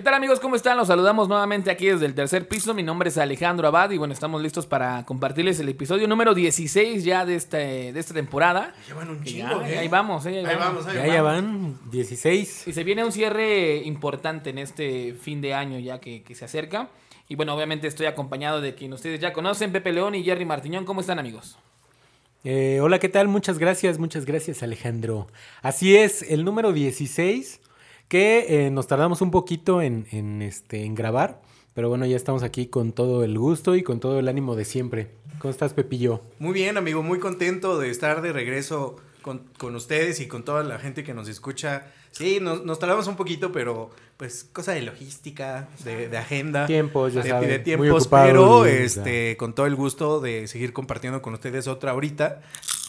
¿Qué tal amigos? ¿Cómo están? Los saludamos nuevamente aquí desde el tercer piso. Mi nombre es Alejandro Abad y bueno, estamos listos para compartirles el episodio número 16 ya de, este, de esta temporada. Llevan un chingo, ya, ¿eh? ahí vamos, eh, ahí, Ahí vamos. vamos, ahí Ya, ya van 16. Y se viene un cierre importante en este fin de año ya que, que se acerca. Y bueno, obviamente estoy acompañado de quien ustedes ya conocen, Pepe León y Jerry Martiñón. ¿Cómo están amigos? Eh, hola, ¿qué tal? Muchas gracias, muchas gracias, Alejandro. Así es, el número 16, que eh, nos tardamos un poquito en, en, este, en grabar, pero bueno, ya estamos aquí con todo el gusto y con todo el ánimo de siempre. ¿Cómo estás, Pepillo? Muy bien, amigo, muy contento de estar de regreso con, con ustedes y con toda la gente que nos escucha. Sí, nos, nos tardamos un poquito, pero pues cosa de logística, de, de agenda. Tiempos, ya de, de muy tiempos, ocupados, pero o sea. este, con todo el gusto de seguir compartiendo con ustedes otra ahorita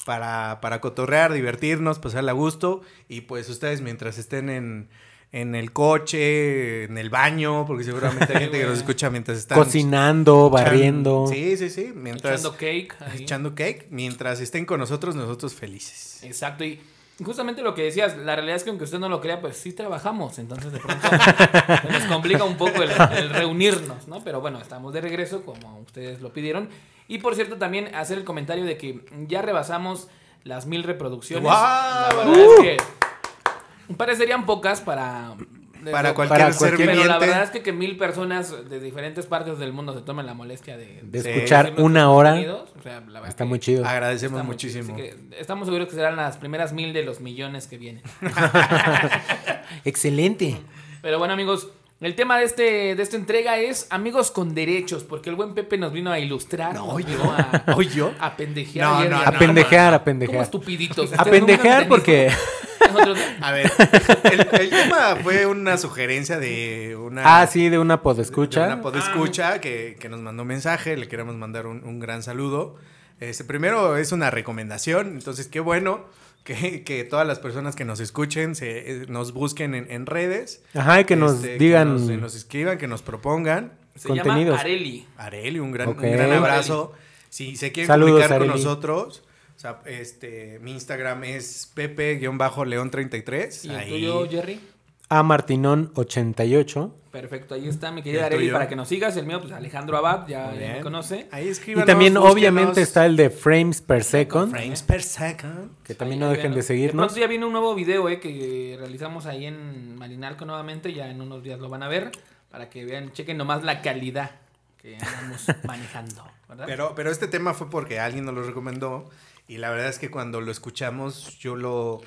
para, para cotorrear, divertirnos, pasarla a gusto y pues ustedes mientras estén en, en el coche, en el baño, porque seguramente hay gente que nos escucha mientras están Cocinando, barriendo. Sí, sí, sí. Mientras, Echando cake. ahí. echando cake. Mientras estén con nosotros, nosotros felices. Exacto, y justamente lo que decías, la realidad es que aunque usted no lo crea, pues sí trabajamos, entonces de pronto se nos complica un poco el, el reunirnos, ¿no? Pero bueno, estamos de regreso como ustedes lo pidieron. Y por cierto, también hacer el comentario de que ya rebasamos las mil reproducciones. ¡Guau! La verdad es que parecerían pocas para... Para cualquier para ser Pero la verdad es que que mil personas de diferentes partes del mundo se tomen la molestia de... De escuchar una hora. contenidos, o sea, la verdad Está muy chido. Agradecemos Está muy muchísimo. chido, así que estamos seguros que serán las primeras mil de los millones que vienen. Excelente. Pero bueno, amigos, el tema de, este, de esta entrega es amigos con derechos, porque el buen Pepe nos vino a ilustrar. No, yo. a, a pendejear. No, no. A no, pendejear, a Como pendejear. estupiditos. A pendejear porque... tenido- Nosotros- A ver, el, el tema fue una sugerencia de una. Ah, sí, de una de podescucha. Una podescucha que, que nos mandó un mensaje. Le queremos mandar un, un gran saludo. Este, primero es una recomendación. Entonces, qué bueno que, que todas las personas que nos escuchen se, eh, nos busquen en, en redes. Ajá, y que nos Este, digan... Que nos, nos escriban, que nos propongan. se Contenidos. llama Areli. Areli, un gran, Ok. un gran abrazo. Si se quieren Saludos, comunicar con Areli. nosotros, o sea, este, mi Instagram es pepe-león33. ¿Y el Ahí- tuyo, Jerry? A Martinón 88. Perfecto, ahí está mi querida ¿Y el Areli para que nos sigas. El mío, pues Alejandro Abad, ya, me conoce. Ahí Y escríbanos, también búsquenos. obviamente está el de Frames per Second. Frames per second. Que también Ahí, no dejen de seguirnos. pronto ya viene un nuevo video eh, que realizamos ahí en Malinalco nuevamente. Ya en unos días lo van a ver. Para que vean, chequen nomás la calidad que andamos manejando. ¿verdad? Pero, pero este tema fue porque alguien nos lo recomendó. Y la verdad es que cuando lo escuchamos, yo lo.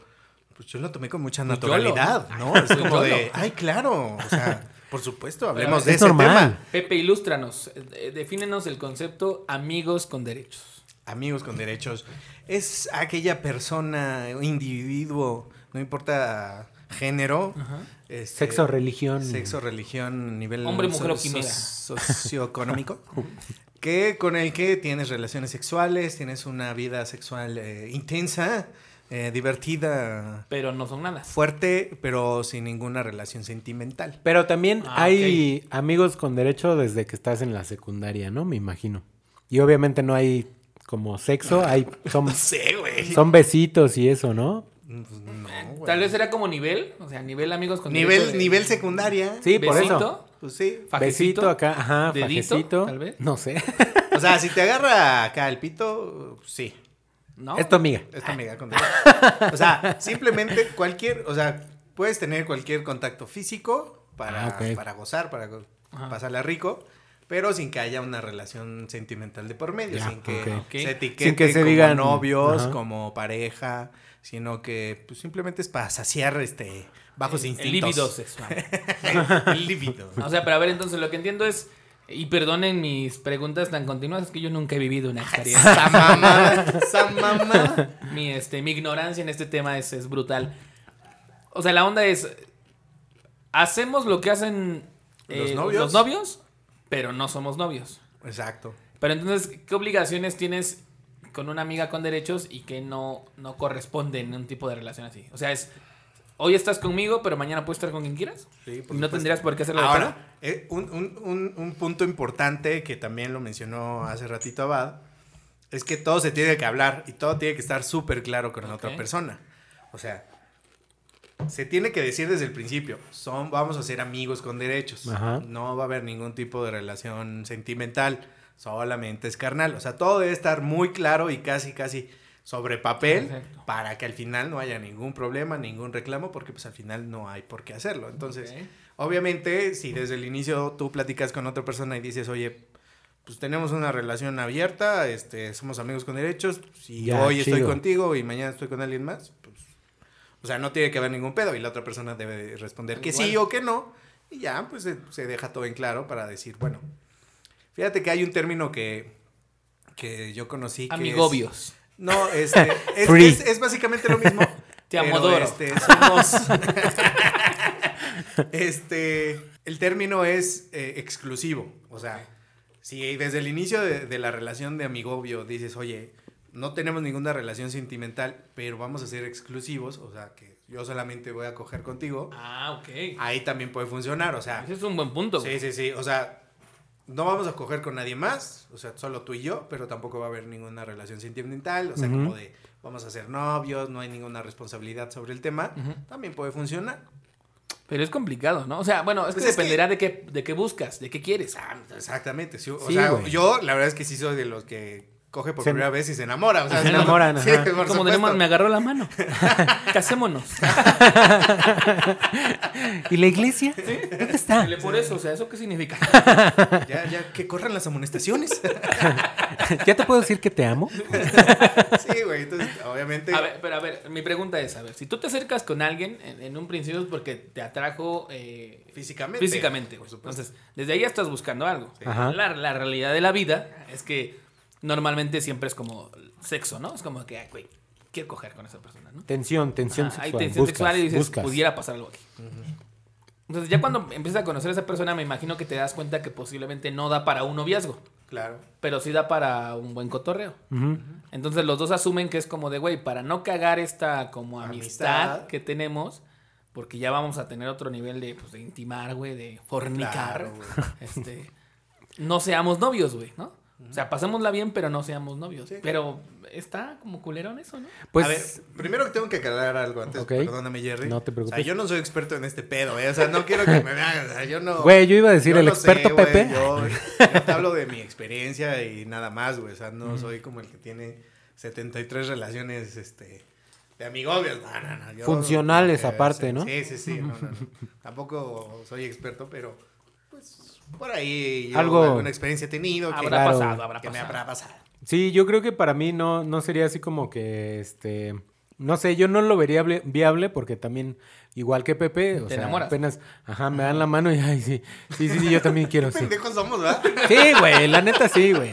Pues yo lo tomé con mucha Pues naturalidad. ¿no? Es Pues como de. Ay, claro. O sea, por supuesto, hablemos Es de ese normal. tema. Pepe, ilústranos. Eh, Defínenos el concepto amigos con derechos. Amigos con derechos. Es aquella persona, individuo, no importa género, este, Sexo, religión. sexo, religión, nivel Hombre, mujer o quimera. socioeconómico, que con el que tienes relaciones sexuales, tienes una vida sexual eh, intensa, eh, divertida, Pero no son nada. fuerte, pero sin ninguna relación sentimental. Pero también Ah, hay amigos con derecho desde que estás en la secundaria, ¿no? Me imagino. Y obviamente no hay como sexo, hay son, No sé, güey. son besitos y eso, ¿no? Pues no, güey. Tal vez era como nivel. O sea, nivel amigos con derecho. Nivel, de- nivel secundaria. Sí, por besito, eso. Pues sí. fajecito, Besito acá, ajá, dedito, fajecito. tal vez. No sé. O sea, si te agarra acá el pito, sí. ¿No? Es tu amiga. Es tu amiga con. O sea, simplemente cualquier, o sea, puedes tener cualquier contacto físico para, Ah, para gozar, para Ajá. pasarla rico, pero sin que haya una relación sentimental de por medio, sin que se etiquete Sin que se como digan- novios, Ajá. como pareja, sino que pues, simplemente es para saciar este bajos El instintos. líbido el líbido. O sea, pero a ver, entonces lo que entiendo es. Y perdonen mis preguntas tan continuas, es que yo nunca he vivido una experiencia. Esa mamá, esa mamá. mi, este, mi ignorancia en este tema es, es brutal. O sea, la onda es. Hacemos lo que hacen ¿Los eh, novios? los novios, pero no somos novios. Exacto. Pero entonces, ¿qué obligaciones tienes con una amiga con derechos y que no, no corresponden en un tipo de relación así? O sea, es. Hoy estás conmigo, pero mañana puedes estar con quien quieras. Sí, y por no supuesto. tendrías por qué hacerlo de Ahora, eh, un, un- un- un punto importante que también lo mencionó hace ratito Abad, es que todo se tiene que hablar y todo tiene que estar súper claro con la otra persona. O sea, se tiene que decir desde el principio, son, vamos a ser amigos con derechos. Ajá. No va a haber ningún tipo de relación sentimental, solamente es carnal. O sea, todo debe estar muy claro y casi, casi sobre papel Perfecto. para que al final no haya ningún problema, ningún reclamo, porque pues al final no hay por qué hacerlo. Entonces, obviamente, si desde el inicio tú platicas con otra persona y dices, oye, pues tenemos una relación abierta, este, somos amigos con derechos, si Ya, hoy estoy contigo y mañana estoy con alguien más, pues, o sea, no tiene que haber ningún pedo y la otra persona debe responder que sí o que no, y ya, pues se, se deja todo en claro para decir, bueno, fíjate que hay un término que, que yo conocí que es- Amigobios. No, este, es, Free. es- es básicamente lo mismo. Te pero, amodoro. Este, somos- este, el término es eh, exclusivo. O sea, si desde el inicio de, de la relación de amigobio dices, oye, no tenemos ninguna relación sentimental, pero vamos a ser exclusivos, o sea, que yo solamente voy a coger contigo, Ah, ok. ahí también puede funcionar. O sea, Ese es un buen punto. Sí, sí, sí. O sea, no vamos a coger con nadie más, o sea, solo tú y yo, pero tampoco va a haber ninguna relación sentimental, o sea, como de vamos a ser novios, no hay ninguna responsabilidad sobre el tema, también puede funcionar. Pero es complicado, ¿no? O sea, bueno, es que Pues que- dependerá de qué de qué buscas, de qué quieres. Ah, exactamente. sí, o Sí, sea, güey. yo la verdad es que sí soy de los que coge por Se- primera vez y se enamora. O sea, Se no- enamoran, Sí, Como supuesto. tenemos, me agarró la mano. Casémonos. ¿Y la iglesia? ¿Dónde está? Por eso, o sea, ¿eso qué significa? Ya, ya, que corran las amonestaciones. ¿Ya te puedo decir que te amo? sí, güey. Entonces, obviamente. A ver, pero a ver, mi pregunta es, a ver, si tú te acercas con alguien en, en un principio es porque te atrajo eh, Físicamente. físicamente. Por supuesto. Entonces, desde ahí ya estás buscando algo. Sí. Ajá. La, la realidad de la vida es que normalmente siempre es como sexo, ¿no? Es como que, ay, güey, quiero coger con esa persona, ¿no? Tensión, tensión Ah, sexual. Hay tensión Buscas, sexual y dices, buscas. pudiera pasar algo aquí. Entonces, ya cuando empiezas a conocer a esa persona, me imagino que te das cuenta que posiblemente no da para un noviazgo, Claro. pero sí da para un buen cotorreo. Entonces los dos asumen que es como de, güey, para no cagar esta como amistad, Amistad. que tenemos, porque ya vamos a tener otro nivel de, pues, de intimar, güey, de fornicar, Claro, güey. este, no seamos novios, güey, ¿no? O sea, pasémosla bien, pero no seamos novios. Sí. Pero está como culerón eso, ¿no? Pues, a ver, primero tengo que aclarar algo antes, Ok. perdóname Jerry. No te preocupes. O sea, yo no soy experto en este pedo, ¿eh? O sea, no quiero que me vean, o sea, yo no... güey, yo iba a decir yo el no sé, experto güey, Pepe. Yo, yo te hablo de mi experiencia y nada más, güey. O sea, no soy como el que tiene 73 relaciones, este... De amigobios, no, no, no. yo- Funcionales eh, aparte, sí, ¿no? Sí, sí, sí. No, no, no. Tampoco soy experto, pero por ahí yo Algo- alguna experiencia he tenido que, Habrá Claro. pasado, habrá que me pasado. habrá pasado. Sí, yo creo que para mí no, no sería así como que, este, no sé, yo no lo vería viable, viable porque también, igual que Pepe, o Te sea, enamoras. apenas, ajá, me dan la mano y, ay, sí, sí, sí, sí, yo también quiero, sí. Pendejos somos, ¿verdad? Sí, güey, la neta sí, güey.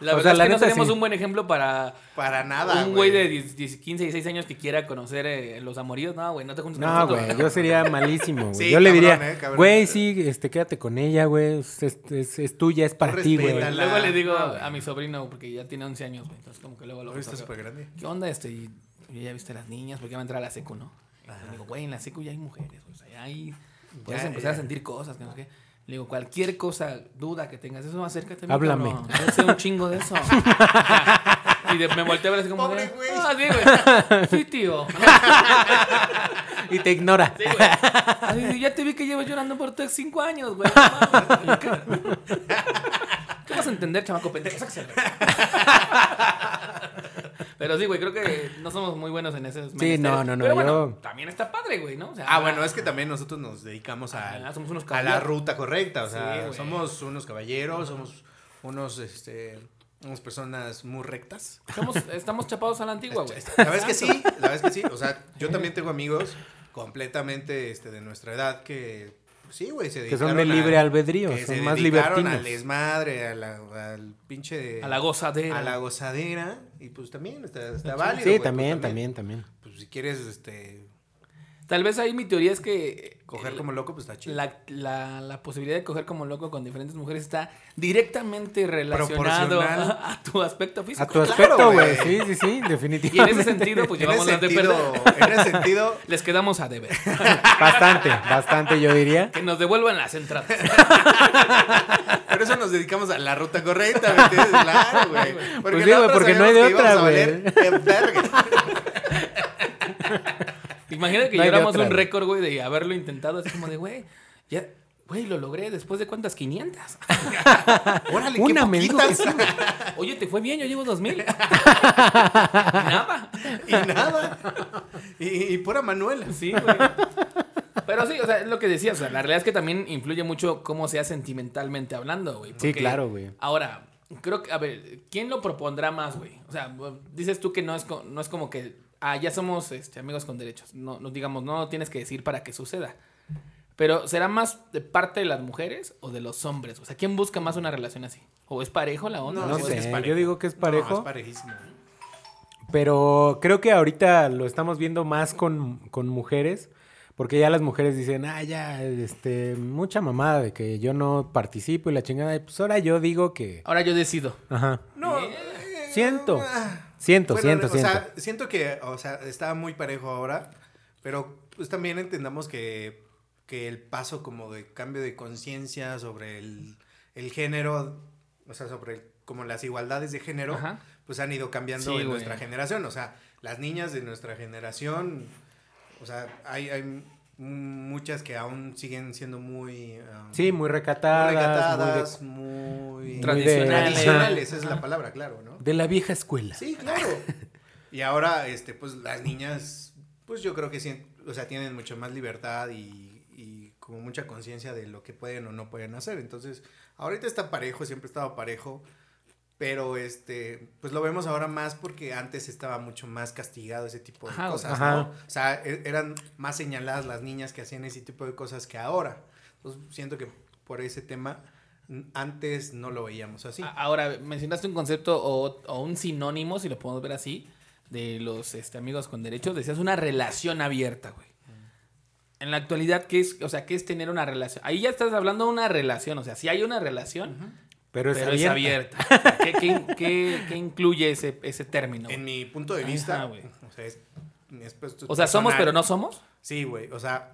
La O verdad sea, es la que no tenemos sí. un buen ejemplo para Para nada, un güey de 10, 10, 15, 16 años que quiera conocer eh, los amoríos. No, güey, no te juntes con No, güey, yo sería malísimo, güey. Sí, yo le diría, eh, güey, sí, este, quédate con ella, güey, es, es, es- es tuya, es para ti, güey. Luego le digo No, a mi sobrino, porque ya tiene 11 años, güey. Entonces, como que luego lo está súper grande. ¿Qué onda este? Y, ya viste las niñas, porque ya va a entrar a la secu, ¿no? Y digo, güey, en la secu ya hay mujeres, o sea, ya hay. Puedes Ya, empezar ya. a sentir cosas, que no sé qué. Le digo, cualquier cosa, duda que tengas, eso acércate. Háblame. Yo sé un chingo de eso. y de- me volteé a ver así como. Pobre güey. Ah, sí, güey. Sí, tío. Y te ignora. Sí, güey. Así de, ya te vi que llevas llorando por tus cinco años, güey. ¿Qué, ¿Qué vas a entender, chamaco pendejo? Pero sí, güey, creo que no somos muy buenos en ese Sí, no, no, no, Pero bueno, yo- también está padre, güey, ¿no? O sea, Ah, bueno, es que también nosotros nos dedicamos a, Ah, somos unos a la ruta correcta. O sea, somos unos caballeros, somos unos, este, unas personas muy rectas. estamos chapados a la antigua, güey. La verdad es que sí, la verdad es que sí. O sea, yo también tengo amigos completamente este, de nuestra edad que, pues sí, güey, se Que dedicaron son de libre a- albedrío, que son se más dedicaron libertinos. al desmadre, a la- al pinche... A la gozadera. a la gozadera. Y pues también está, está válido. Sí, güey, pues, también, también, también. Pues si quieres, este, Tal vez ahí mi teoría es que. coger el- como loco, pues está chido. La, la, la posibilidad de coger como loco con diferentes mujeres está directamente relacionado a, a tu aspecto físico. A tu aspecto, güey. Sí, sí, sí, Y en definitivamente. ese sentido, pues en, llevamos ese las de sentido, perder. en ese sentido, Les quedamos a deber. Bastante, bastante, yo diría. Que nos devuelvan las entradas. por eso nos dedicamos a la ruta correcta, ¿me entiendes? Claro, güey. Pues sí, porque no hay de otra, güey. Imagina que No otra, un récord, güey, de haberlo intentado. Así como de, güey, ya, güey, lo logré después de cuántas 500. Órale, Una, qué. Oye, te fue bien, yo llevo 2000. Nada. y nada. Y, y pura Manuela. Sí, güey. Pero sí, o sea, es lo que decías. O sea, la realidad es que también influye mucho cómo sea sentimentalmente hablando, güey. Sí, claro, güey. Ahora, creo que, a ver, ¿quién lo propondrá más, güey? O sea, dices tú que no es, no es como que, ah, ya somos este, amigos con derechos. No, no, digamos, no tienes que decir para que suceda. Pero ¿será más de parte de las mujeres o de los hombres? O sea, ¿quién busca más una relación así? ¿O es parejo la onda? No sí, sé, es yo parejo. digo que es parejo. No, es parejísimo. Pero creo que ahorita lo estamos viendo más con, con mujeres. Porque ya las mujeres dicen, ah, ya, este, mucha mamada de que yo no participo y la chingada. Y pues ahora yo digo que. Ahora yo decido. Ajá. No. Eh, Siento. ah. Siento, Bueno, siento, o siento. sea, siento que, o sea, está muy parejo ahora, pero pues también entendamos que, que el paso como de cambio de conciencia sobre el, el género, o sea, sobre el- como las igualdades de género, Ajá. pues han ido cambiando Sí, en güey. nuestra generación. O sea, las niñas de nuestra generación, o sea, hay, hay muchas que aún siguen siendo muy... um, Sí, muy muy recatadas. recatadas, muy muy... Tradicionales. Tradicionales, esa es la palabra, claro, ¿no? de, de la vieja escuela. Sí, claro. Y ahora, este, pues las niñas, pues yo creo que sí, o sea, tienen mucho más libertad y, y como mucha conciencia de lo que pueden o no pueden hacer. Entonces, ahorita está parejo, siempre ha estado parejo, pero este, pues lo vemos ahora más porque antes estaba mucho más castigado ese tipo de Ajá, cosas, ajá. ¿no? O sea, e- eran más señaladas las niñas que hacían ese tipo de cosas que ahora. Entonces, siento que por ese tema antes no lo veíamos así. Ahora, mencionaste un concepto o, o un sinónimo, si lo podemos ver así, de los este, amigos con derechos. Decías una relación abierta, güey. En la actualidad, ¿qué es, o sea, ¿qué es tener una relación? Ahí ya estás hablando de una relación, o sea, si hay una relación, Pero es pero abierta. es abierta. ¿Qué, qué- qué- qué incluye ese, ese término? En mi punto de Ajá, vista, güey. o sea, es, es pues, O sea, somos, pero no somos. Sí, güey, o sea,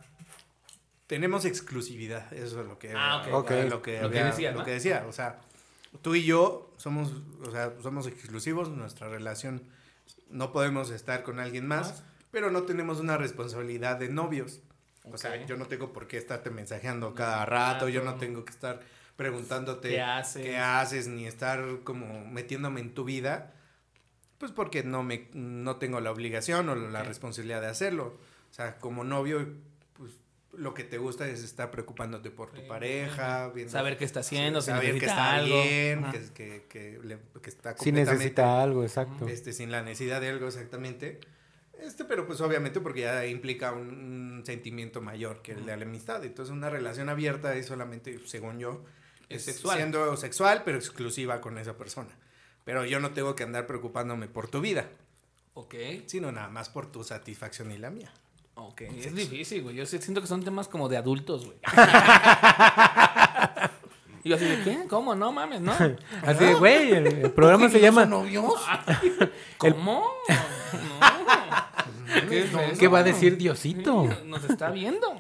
tenemos exclusividad, eso es lo que, Ah, ok. Ok. lo que, Lo que había- decía, lo que decía, o sea, tú y yo somos, o sea, somos exclusivos, nuestra relación, no podemos estar con alguien más, Más. pero no tenemos una responsabilidad de novios. O sea, yo no tengo por qué estarte mensajeando cada rato, yo no tengo que estar preguntándote ¿Qué haces? qué haces, ni estar como metiéndome en tu vida, pues porque no me no tengo la obligación o la Ok. responsabilidad de hacerlo. O sea, como novio, pues lo que te gusta es estar preocupándote por tu Sí, pareja, viendo, Saber qué está haciendo, si saber que está algo. bien, que, que, que, le- que está Si completamente necesita algo, exacto. este, sin la necesidad de algo exactamente. Este, pero pues obviamente porque ya implica un, un sentimiento mayor que el de la amistad. Entonces una relación abierta es solamente, según yo, Es es sexual. siendo sexual, pero exclusiva con esa persona. Pero yo no tengo que andar preocupándome por tu vida, Ok, sino nada más por tu satisfacción y la mía. ok. Es difícil, güey. Yo siento que son temas como de adultos, güey. y yo así de, ¿qué? ¿Cómo? No mames, ¿no? Así de, güey, el, el programa se llama novios? ¿Cómo? No. ¿Qué? ¿Qué va a decir Diosito? Nos está viendo.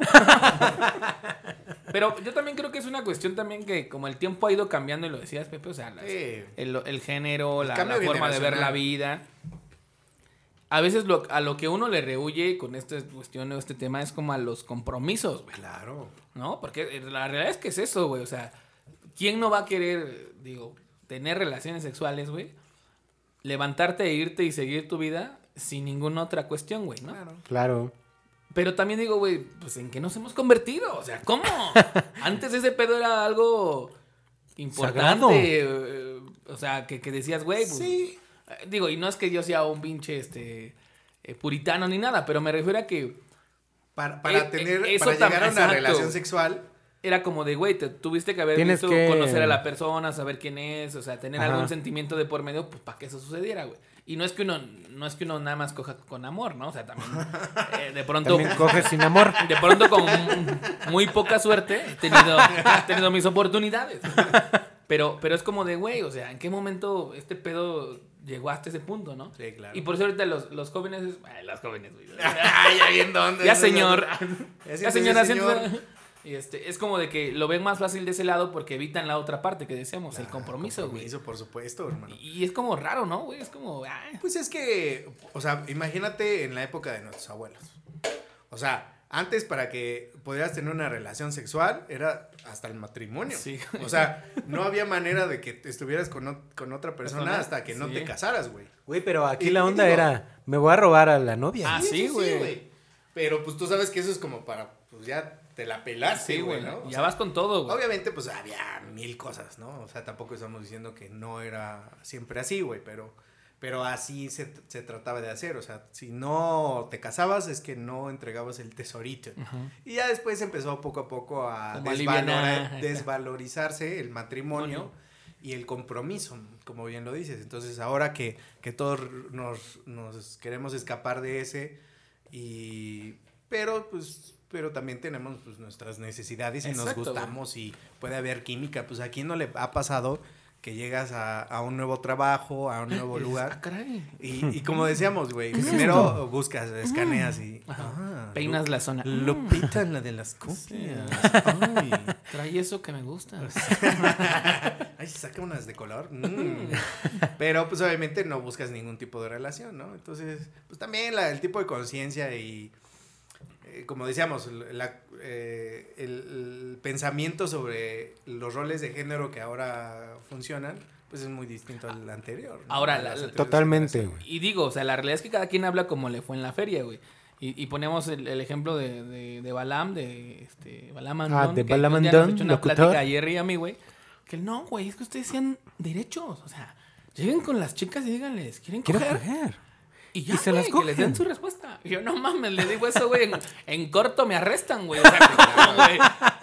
Pero yo también creo que es una cuestión también que como el tiempo ha ido cambiando y lo decías, Pepe, o sea, las- Sí. el, el género, El la, forma de ver la vida. A veces lo, a lo que uno le rehuye con esta cuestión o este tema es como a los compromisos, güey. Claro. ¿No? Porque la realidad es que es eso, güey. O sea, ¿quién no va a querer, digo, tener relaciones sexuales, güey? Levantarte e irte y seguir tu vida sin ninguna otra cuestión, güey, ¿no? Claro. Claro. Pero también digo, güey, pues en qué nos hemos convertido. O sea, ¿cómo? Antes ese pedo era algo importante. eh, o sea, que, que decías, güey, pues, Sí. eh, Digo, y no es que yo sea un pinche este eh, puritano ni nada, pero me refiero a que Para, para Eh, tener, eh, eso para llegar a una exacto. relación sexual, era como de, güey, te tuviste que haber Tienes visto, que- conocer a la persona, saber quién es, o sea, tener Ajá. algún sentimiento de por medio, pues para que eso sucediera, güey. Y no es que uno, no es que uno nada más coja con amor, ¿no? O sea, también eh, de pronto, También coges sin amor. de pronto con muy poca suerte he tenido, he tenido mis oportunidades. Pero, pero es como de, güey, o sea, ¿en qué momento este pedo llegó hasta ese punto, no? Sí, claro. Y por eso ahorita los, los jóvenes, es- ay, los jóvenes, güey. Ay, ya bien dónde. Ya, señor. Ya, señora, señor. siéntese. Y este, es como de que lo ven más fácil de ese lado porque evitan la otra parte que decíamos, el Ah, compromiso, güey. compromiso, por supuesto, hermano. Y es como raro, ¿no, güey? Es como, ay, Pues es que, o sea, imagínate en la época de nuestros abuelos. O sea, antes para que pudieras tener una relación sexual era hasta el matrimonio. Sí. O sea, no había manera de que estuvieras con, o- con otra persona Persona, hasta que no sí. te casaras, güey. Güey, pero aquí Y- la onda digo- era, me voy a robar a la novia. Ah, sí, güey. Pero pues tú sabes que eso es como para, pues ya te la pelaste, Sí, güey. ¿no? O Ya sea, vas con todo, güey. Obviamente, pues había mil cosas, ¿no? O sea, tampoco estamos diciendo que no era siempre así, güey, pero, pero así se, se trataba de hacer. O sea, si no te casabas es que no entregabas el tesorito. Y ya después empezó poco a poco a desvalora- desvalorizarse el matrimonio y el compromiso, como bien lo dices. Entonces, ahora que, que todos nos, nos queremos escapar de ese, y pero pues pero también tenemos pues, nuestras necesidades y Exacto, nos gustamos y puede haber química. Pues a quién no le ha pasado que llegas a, a un nuevo trabajo, a un nuevo lugar. "Ah, caray". Y, y como decíamos, güey, ¿Qué es primero esto? buscas, escaneas y... Ah, Peinas la zona. Lupita, la de las copias. Ay. Trae eso que me gusta. Ay, saca unas de color. Mm. Pero pues obviamente no buscas ningún tipo de relación, ¿no? Entonces, pues también la- el tipo de conciencia y, como decíamos, la- eh, el, el pensamiento sobre los roles de género que ahora funcionan, pues es muy distinto al anterior. ¿no? Ahora, la- anteriores Totalmente. Y digo, o sea, la realidad es que cada quien habla como le fue en la feria, güey. Y, y ponemos el, el ejemplo de, de, de Balam, de este, Balam Ah, Andón, de que Balam Andón, echó una locutor. plática a Jerry y a mí, güey. Que no, güey, es que ustedes sean derechos. O sea, lleguen con las chicas y díganles, ¿quieren Quiero coger? coger. Y ya, Y se güey, las que les den su respuesta. Yo, no mames, le digo eso, güey, en, en corto me arrestan, güey. O sea, güey.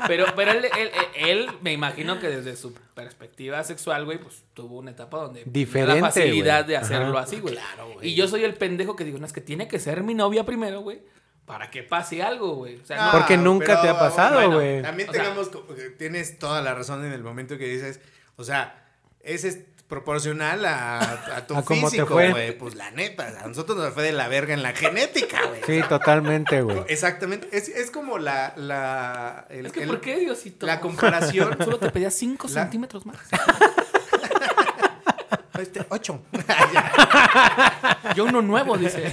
Pero, pero él, él, él, me imagino que desde su perspectiva sexual, güey, pues tuvo una etapa donde Diferente, la facilidad güey. de hacerlo Ajá. así, güey. Claro, güey. Y yo soy el pendejo que digo, no, es que tiene que ser mi novia primero, güey, para que pase algo, güey. O sea, no- Ah, Porque nunca pero, te ha pasado, bueno, güey. También O sea- tengamos, tienes toda la razón en el momento que dices, o sea, es, es proporcional a, a tu A físico, güey. Pues la neta, a nosotros nos fue de la verga en la genética, güey. Sí, totalmente, güey. Exactamente, es, es como la, la, el- es que el- ¿por qué, Diosito? la comparación, Solo te pedía 5 La- centímetros más. este, ocho, Yo uno nuevo, dice.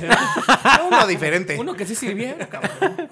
uno diferente. Uno que sí sirviera, cabrón.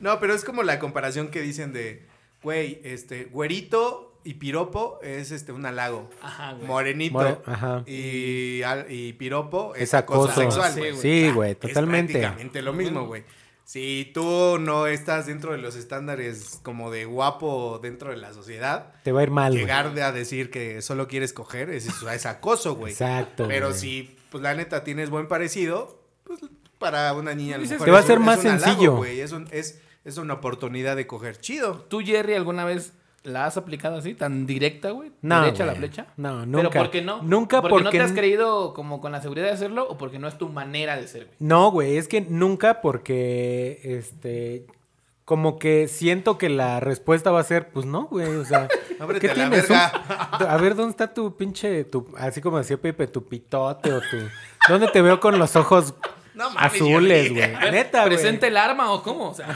No, pero es como la comparación que dicen de, güey, este, güerito y piropo es este un halago. Ajá, güey. Morenito More- ajá. y, al- y piropo es Es acoso acoso. sexual, Sí, güey. güey. Sí, güey, Es totalmente. prácticamente lo mismo, güey. Si tú no estás dentro de los estándares como de guapo dentro de la sociedad, Te va a ir mal, güey. llegar de- a decir que solo quieres coger es, es acoso, güey. Exacto. Pero güey. si, pues la neta, tienes buen parecido, pues para una niña a lo mejor Te va a es ser más es un halago, sencillo. güey. Es, un- es, es una oportunidad de coger chido. ¿Tú, Jerry, alguna vez la has aplicado así, tan directa, güey? No, ¿Derecha a la flecha? No, ¿Pero nunca. por qué no? Nunca porque... no porque te has creído como con la seguridad de hacerlo o porque no es tu manera de ser, güey? No, güey, es que nunca porque, este, como que siento que la respuesta va a ser, pues no, güey, o sea, ¿qué a la tienes? verga. Un- a ver, ¿dónde está tu pinche, tu, así como decía Pepe, tu pitote o tu, ¿dónde te veo con los ojos No azules, güey? Neta, güey. ¿Presente el arma o cómo? O sea,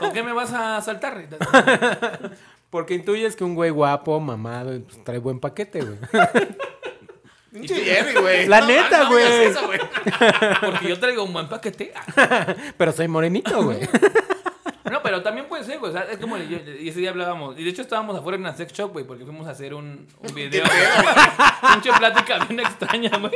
¿con qué me vas a saltar? Porque intuyes que un güey guapo, mamado, pues, trae buen paquete, güey. Pinche Jerry, güey. La No, neta, no digas güey. eso, güey. Porque yo traigo un buen paquete. Pero soy morenito, güey. No, pero también puede ser, güey. O sea, es como yo- y ese día hablábamos. Y de hecho estábamos afuera en una sex shop, güey, porque fuimos a hacer un, un video. Pinche plática bien extraña, güey.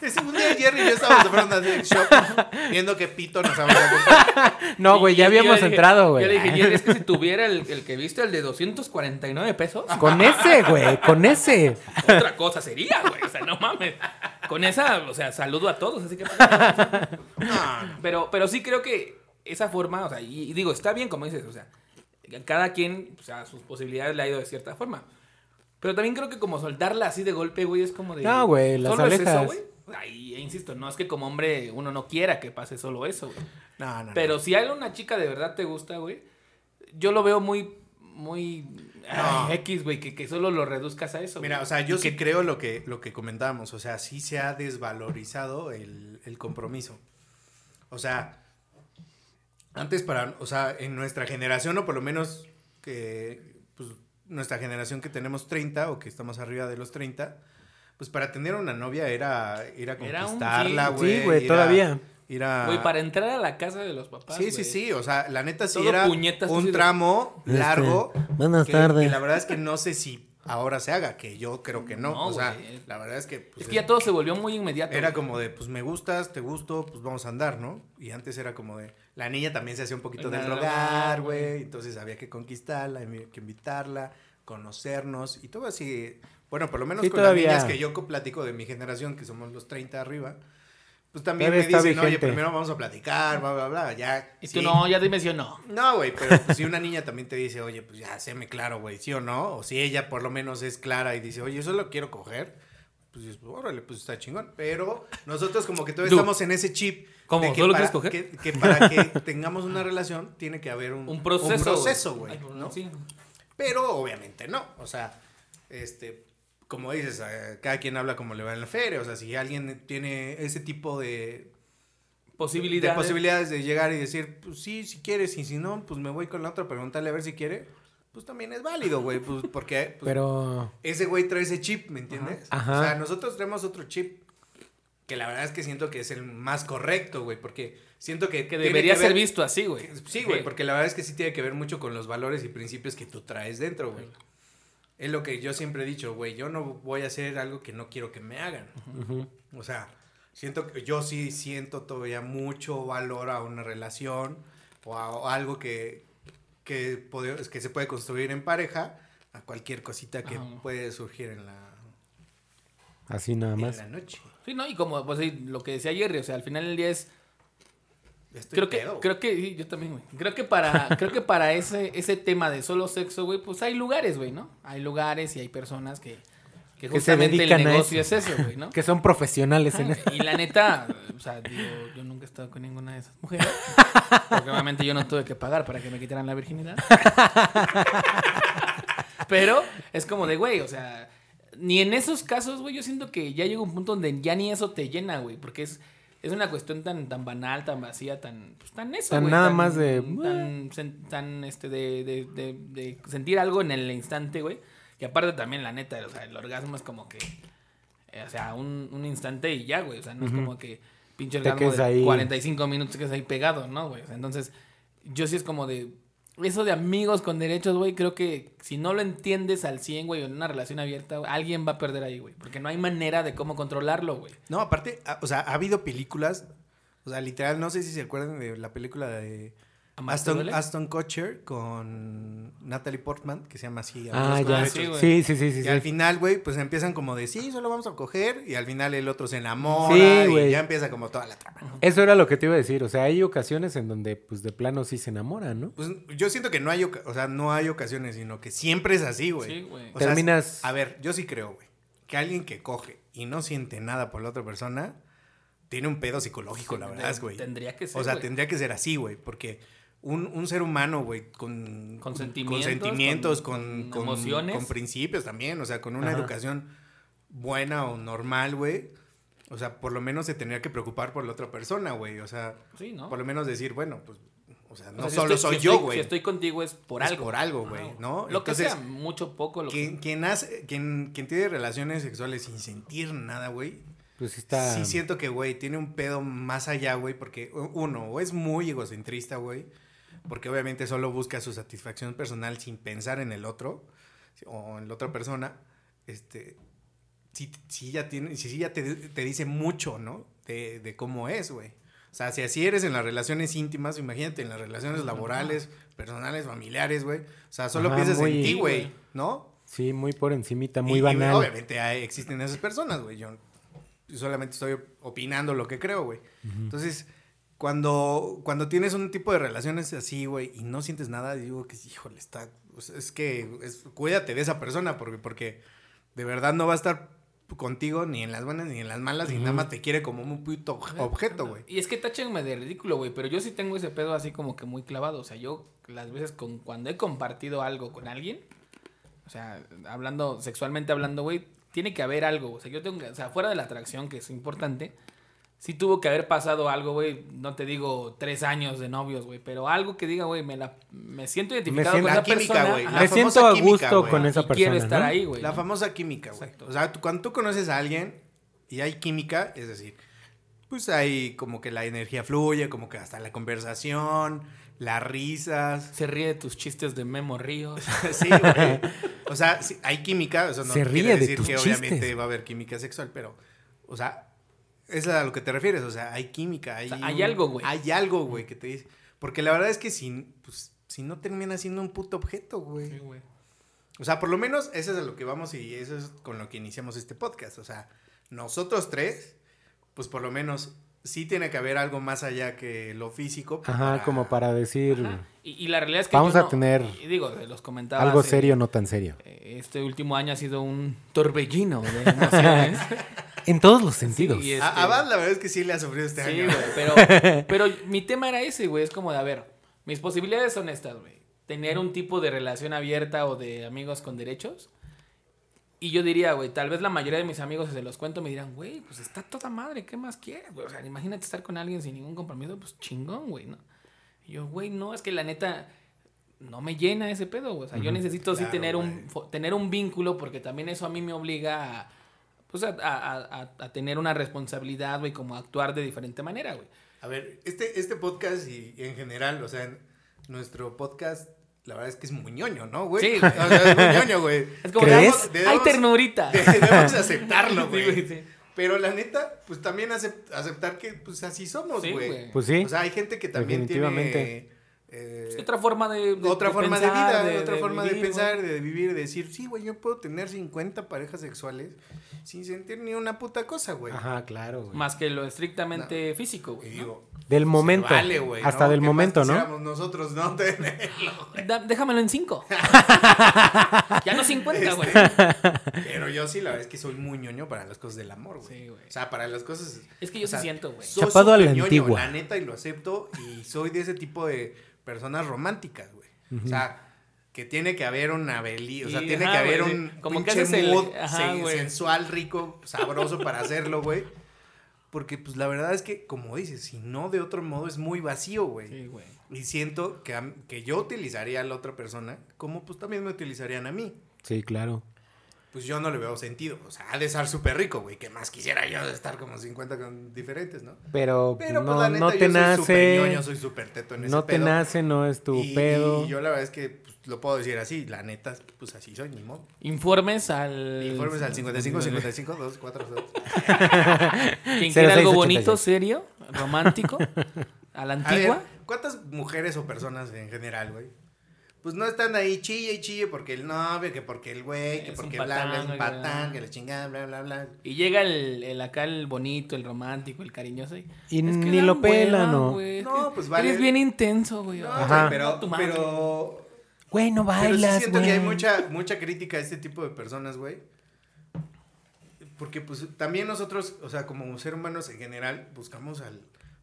Ese un día Jerry y yo estábamos afuera de una sex shop viendo que pito nos vamos a comprar. No, güey, ya habíamos entrado, güey. Yo le dije, Jerry, es que si tuviera el, el que viste, el de 249 pesos, Con ese, güey, con ese. otra cosa sería, güey. O sea, no mames. Con esa, o sea, saludo a todos, así que. Pero, pero sí creo que esa forma, o sea, y, y digo, está bien como dices, o sea, cada quien, o sea, sus posibilidades le ha ido de cierta forma. Pero también creo que como soltarla así de golpe, güey, es como de... No, güey, las ¿solo es eso, alejas. güey? Ahí, insisto, no es que como hombre uno no quiera que pase solo eso, güey. No, no, Pero si hay una chica de verdad te gusta, güey, yo lo veo muy, muy... ay, No. X, güey, que, que solo lo reduzcas a eso. Mira, o sea, yo Y sí que- creo lo que, lo que comentábamos. O sea, sí se ha desvalorizado el, el compromiso. O sea, antes para, o sea, en nuestra generación, o por lo menos que, pues, nuestra generación que tenemos 30 o que estamos arriba de los 30, pues para tener una novia era ir a Era conquistarla, güey. Sí, güey, todavía. Ir a... Güey, para entrar a la casa de los papás. Sí, sí, sí, o sea, la neta sí Todo era puñetas, un de- tramo Este, largo. buenas tardes. que la verdad es que no sé si ahora se haga, que yo creo que no. No, o sea, la verdad es que... pues, Es que ya todo se volvió muy inmediato. Era como de, pues me gustas, te gusto, pues vamos a andar, ¿no? Y antes era como de, la niña también se hacía un poquito del rogar, rogar, güey. Entonces había que conquistarla, había que invitarla, conocernos y todo así. Bueno, por lo menos Sí, con todavía. las niñas que yo co- platico de mi generación, que somos los 30 arriba, pues también Todavía me dicen, oye, vigente. primero vamos a platicar, bla, bla, bla. Ya. Y sí. tú no, ya dime si o no. No, güey, pero pues, si una niña también te dice, oye, pues ya séme claro, güey, sí o no, o si ella por lo menos es clara y dice, oye, eso lo quiero coger, pues dices, órale, pues está chingón. Pero nosotros como que todavía estamos en ese chip. ¿Cómo? que ¿Solo para, quieres coger? Que, que para que tengamos una relación tiene que haber un, Un proceso. un proceso, güey, Ay, ¿no? Sí. Pero obviamente no, o sea, este, como dices, cada quien habla como le va en la feria, o sea, si alguien tiene ese tipo de, Posibilidades. de posibilidades de llegar y decir, pues sí, si quieres, y si no, pues me voy con la otra, preguntarle a ver si quiere, pues también es válido, güey, pues porque pues, Pero. ese güey trae ese chip, ¿me entiendes? Ajá. O sea, nosotros tenemos otro chip que la verdad es que siento que es el más correcto, güey, porque siento que... Que debería que ser ver- visto así, güey. Sí, güey, porque la verdad es que sí tiene que ver mucho con los valores y principios que tú traes dentro, güey. Es lo que yo siempre he dicho, güey, yo no voy a hacer algo que no quiero que me hagan. O sea, siento que yo sí siento todavía mucho valor a una relación o a, o algo que, que, pode- que se puede construir en pareja a cualquier cosita que puede surgir en la, Así nada en más. la noche. Sí, ¿no? Y como pues, sí, lo que decía Jerry, o sea, al final del día es. Estoy Creo que, creo que, sí, yo también, güey. Creo que para, creo que para ese, ese tema de solo sexo, güey, pues hay lugares, güey, ¿no? Hay lugares y hay personas que, que Que se justamente el dedican a negocio eso. es eso, güey, ¿no? Que son profesionales en eso. Y la neta, o sea, digo, yo nunca he estado con ninguna de esas mujeres. Porque obviamente yo no tuve que pagar para que me quitaran la virginidad. Pero es como de, güey, o sea, ni en esos casos, güey, yo siento que ya llega un punto donde ya ni eso te llena, güey, porque es, es una cuestión tan, tan banal, tan vacía, tan, pues, tan eso, Tan nada más de, Tan, sen- tan, este, de, de, de, de sentir algo en el instante, güey. Y aparte también, la neta, o sea, el orgasmo es como que... Eh, o sea, un, un instante y ya, güey. O sea, no es como que pinche orgasmo de ahí. 45 minutos que es ahí pegado, ¿no, güey? O sea, entonces, yo sí es como de. Eso de amigos con derechos, güey, creo que si no lo entiendes al 100, güey, en una relación abierta, alguien va a perder ahí, güey. Porque no hay manera de cómo controlarlo, güey. No, aparte, o sea, ha habido películas, o sea, literal, no sé si se acuerdan de la película de ¿Amarte Aston? Aston Kutcher con Natalie Portman, que se llama así. Ah, ya. Sí, güey. Sí, sí, sí, sí. Y sí. al final, güey, pues empiezan como de, sí, solo vamos a coger, y al final el otro se enamora, Sí, y ya empieza como toda la trama. ¿no? Eso era lo que te iba a decir. O sea, hay ocasiones en donde, pues, de plano sí se enamoran, ¿no? Pues yo siento que no hay, o sea, no hay ocasiones, sino que siempre es así, güey. Sí, güey. Sea, Terminas- a ver, yo sí creo, güey, que alguien que coge y no siente nada por la otra persona, tiene un pedo psicológico, la verdad, güey. Tendría que ser. O sea, tendría que ser así, güey, porque un, un ser humano, güey, con, Con sentimientos, con, sentimientos, con- con, emociones. con principios también, o sea, con una Ajá. educación buena o normal, güey. O sea, por lo menos se tendría que preocupar por la otra persona, güey. O sea, Sí, ¿no? por lo menos decir, bueno, pues, o sea, O no sea, si solo estoy- soy si yo, güey. Si estoy contigo es por Es algo. por algo, güey, ¿no? Lo que Entonces, sea, mucho, poco. Lo Quien, que... quien, hace, quien, quien tiene relaciones sexuales sin sentir nada, güey, Pues sí está. Sí siento que, güey, tiene un pedo más allá, güey, porque uno, o es muy egocentrista, güey, porque obviamente solo busca su satisfacción personal sin pensar en el otro o en la otra persona, este, sí, sí ya tiene, sí, ya te, te dice mucho, ¿no? De, de cómo es, güey. O sea, si así eres en las relaciones íntimas, imagínate en las relaciones laborales, personales, familiares, güey. O sea, solo Ajá, piensas muy- en ti, güey. ¿no? Sí, muy por encimita, muy Y- y banal. obviamente hay- existen esas personas, güey. Yo, yo solamente estoy opinando lo que creo, güey. Entonces, cuando, cuando tienes un tipo de relaciones así, güey, y no sientes nada, digo que, híjole, está... es que es- cuídate de esa persona porque, porque de verdad no va a estar contigo ni en las buenas ni en las malas y nada más te quiere como un puto objeto, güey. Y es que táchenme de ridículo, güey, pero yo sí tengo ese pedo así como que muy clavado. O sea, yo las veces con cuando he compartido algo con alguien, o sea, hablando, sexualmente hablando, güey, tiene que haber algo. O sea, yo tengo que, o sea, fuera de la atracción, que es importante, sí tuvo que haber pasado algo, güey. No te digo tres años de novios, güey, pero algo que diga, güey, me, la, me siento identificado siento- con La esa química, persona. Me famosa siento a química, gusto güey. con esa y persona. quiero estar ¿no? ahí, güey. La ¿no? famosa química, güey. O sea, tú- cuando tú conoces a alguien y hay química, es decir, pues ahí como que la energía fluye, como que hasta la conversación, las risas. Se ríe de tus chistes de Memo Ríos. sí, güey. O sea, sí, hay química, eso no Se ríe quiere de decir tus que obviamente va a haber química sexual, pero, o sea, es a lo que te refieres, o sea, hay química, hay, sea, hay algo, güey. Hay algo, güey, que te dice. Porque la verdad es que si, pues, si no termina siendo un puto objeto, güey. güey. O sea, por lo menos eso es a lo que vamos y eso es con lo que iniciamos este podcast. O sea, nosotros tres, pues por lo menos sí tiene que haber algo más allá que lo físico. pues, Ajá, como para decir Ajá. Y, y la realidad es que Vamos yo a no- tener y digo, de los comentaba algo serio, no tan serio. eh, Este último año ha sido un torbellino de emociones. En todos los sentidos. Sí, este- a Bad la verdad es que sí le ha sufrido este Sí, año. güey, pero, pero mi tema era ese, güey. Es como de, a ver, mis posibilidades son estas, güey. Tener un tipo de relación abierta o de amigos con derechos. Y yo diría, güey, tal vez la mayoría de mis amigos, si se los cuento, me dirán, güey, pues está toda madre, ¿qué más quieres? güey? O sea, imagínate estar con alguien sin ningún compromiso, pues chingón, güey, ¿no? Y yo, güey, no, es que la neta no me llena ese pedo, güey. O sea, yo necesito sí Claro, tener un, güey. tener un vínculo porque también eso a mí me obliga a, pues a, a- a- a tener una responsabilidad, güey, como actuar de diferente manera, güey. A ver, este, este podcast y, y en general, o sea, en nuestro podcast, la verdad es que es muy ñoño, ¿no, güey? Sí. O sea, es muy ñoño, güey. Es como, ¿Crees? debemos- hay ternurita. Debemos aceptarlo, Sí, güey. sí. Pero la neta, pues también acep- aceptar que pues así somos, Sí, güey. güey. Pues sí. O sea, hay gente que también Definitivamente. tiene... eh, Es otra forma de, de- otra de forma de vida, otra forma de pensar, güey. de vivir, de decir, sí, güey, yo puedo tener 50 parejas sexuales sin sentir ni una puta cosa, güey. Ajá, claro, güey. Más que lo estrictamente físico, Y güey. Del se momento. vale, güey, hasta ¿no? del ¿Qué más momento, ¿no? nosotros no tenerlo. Da- déjamelo en cinco. ya no 50, güey. Pero yo sí, la verdad es que soy muy ñoño para las cosas del amor, güey. Sí, güey. O sea, para las cosas... Es que yo sea, sí siento, güey. soy Chapado a la ñoño, antigua. La neta, y lo acepto, y soy de ese tipo de personas románticas, güey. O sea, que tiene que haber una veli, o sea, Y, tiene ajá, que haber güey, un. Como que pinche haces el- mood ajá, sen- güey. sensual, rico, sabroso para hacerlo, güey. Porque, pues, la verdad es que, como dices, si no, de otro modo es muy vacío, güey. Sí, güey. Y siento que, que yo utilizaría a la otra persona como, pues, también me utilizarían a mí. Sí, claro. Pues yo no le veo sentido. O sea, ha de estar súper rico, güey. Que más quisiera yo de estar como 50 con diferentes, ¿no? Pero, Pero, no, pues, la neta, no yo te soy nace. ñoño, soy súper teto en ese No te pedo. nace, no es tu y, pedo. y yo la verdad es que pues, lo puedo decir así. La neta, pues así soy, ni modo. Informes al. Informes al 55 55 2 4 2. Quien quiera algo 0686. bonito, serio, romántico, a la A ver, antigua. ¿cuántas mujeres o personas en general, güey? Pues no están ahí chille y chille porque el novio, que porque el güey, que Es porque bla, bla, es un patán, que la chingada, bla, bla, bla. Y llega el, el acá el bonito, el romántico, el cariñoso. Y, Y es que ni lo pelan, hueva, ¿no? es No, que pues vale. Eres bien intenso, güey. No, Ay, Ajá. pero, pero Güey, no Pero sí bailas, siento que hay mucha, mucha crítica a este tipo de personas, güey. Porque pues también nosotros, o sea, como seres humanos en general, buscamos al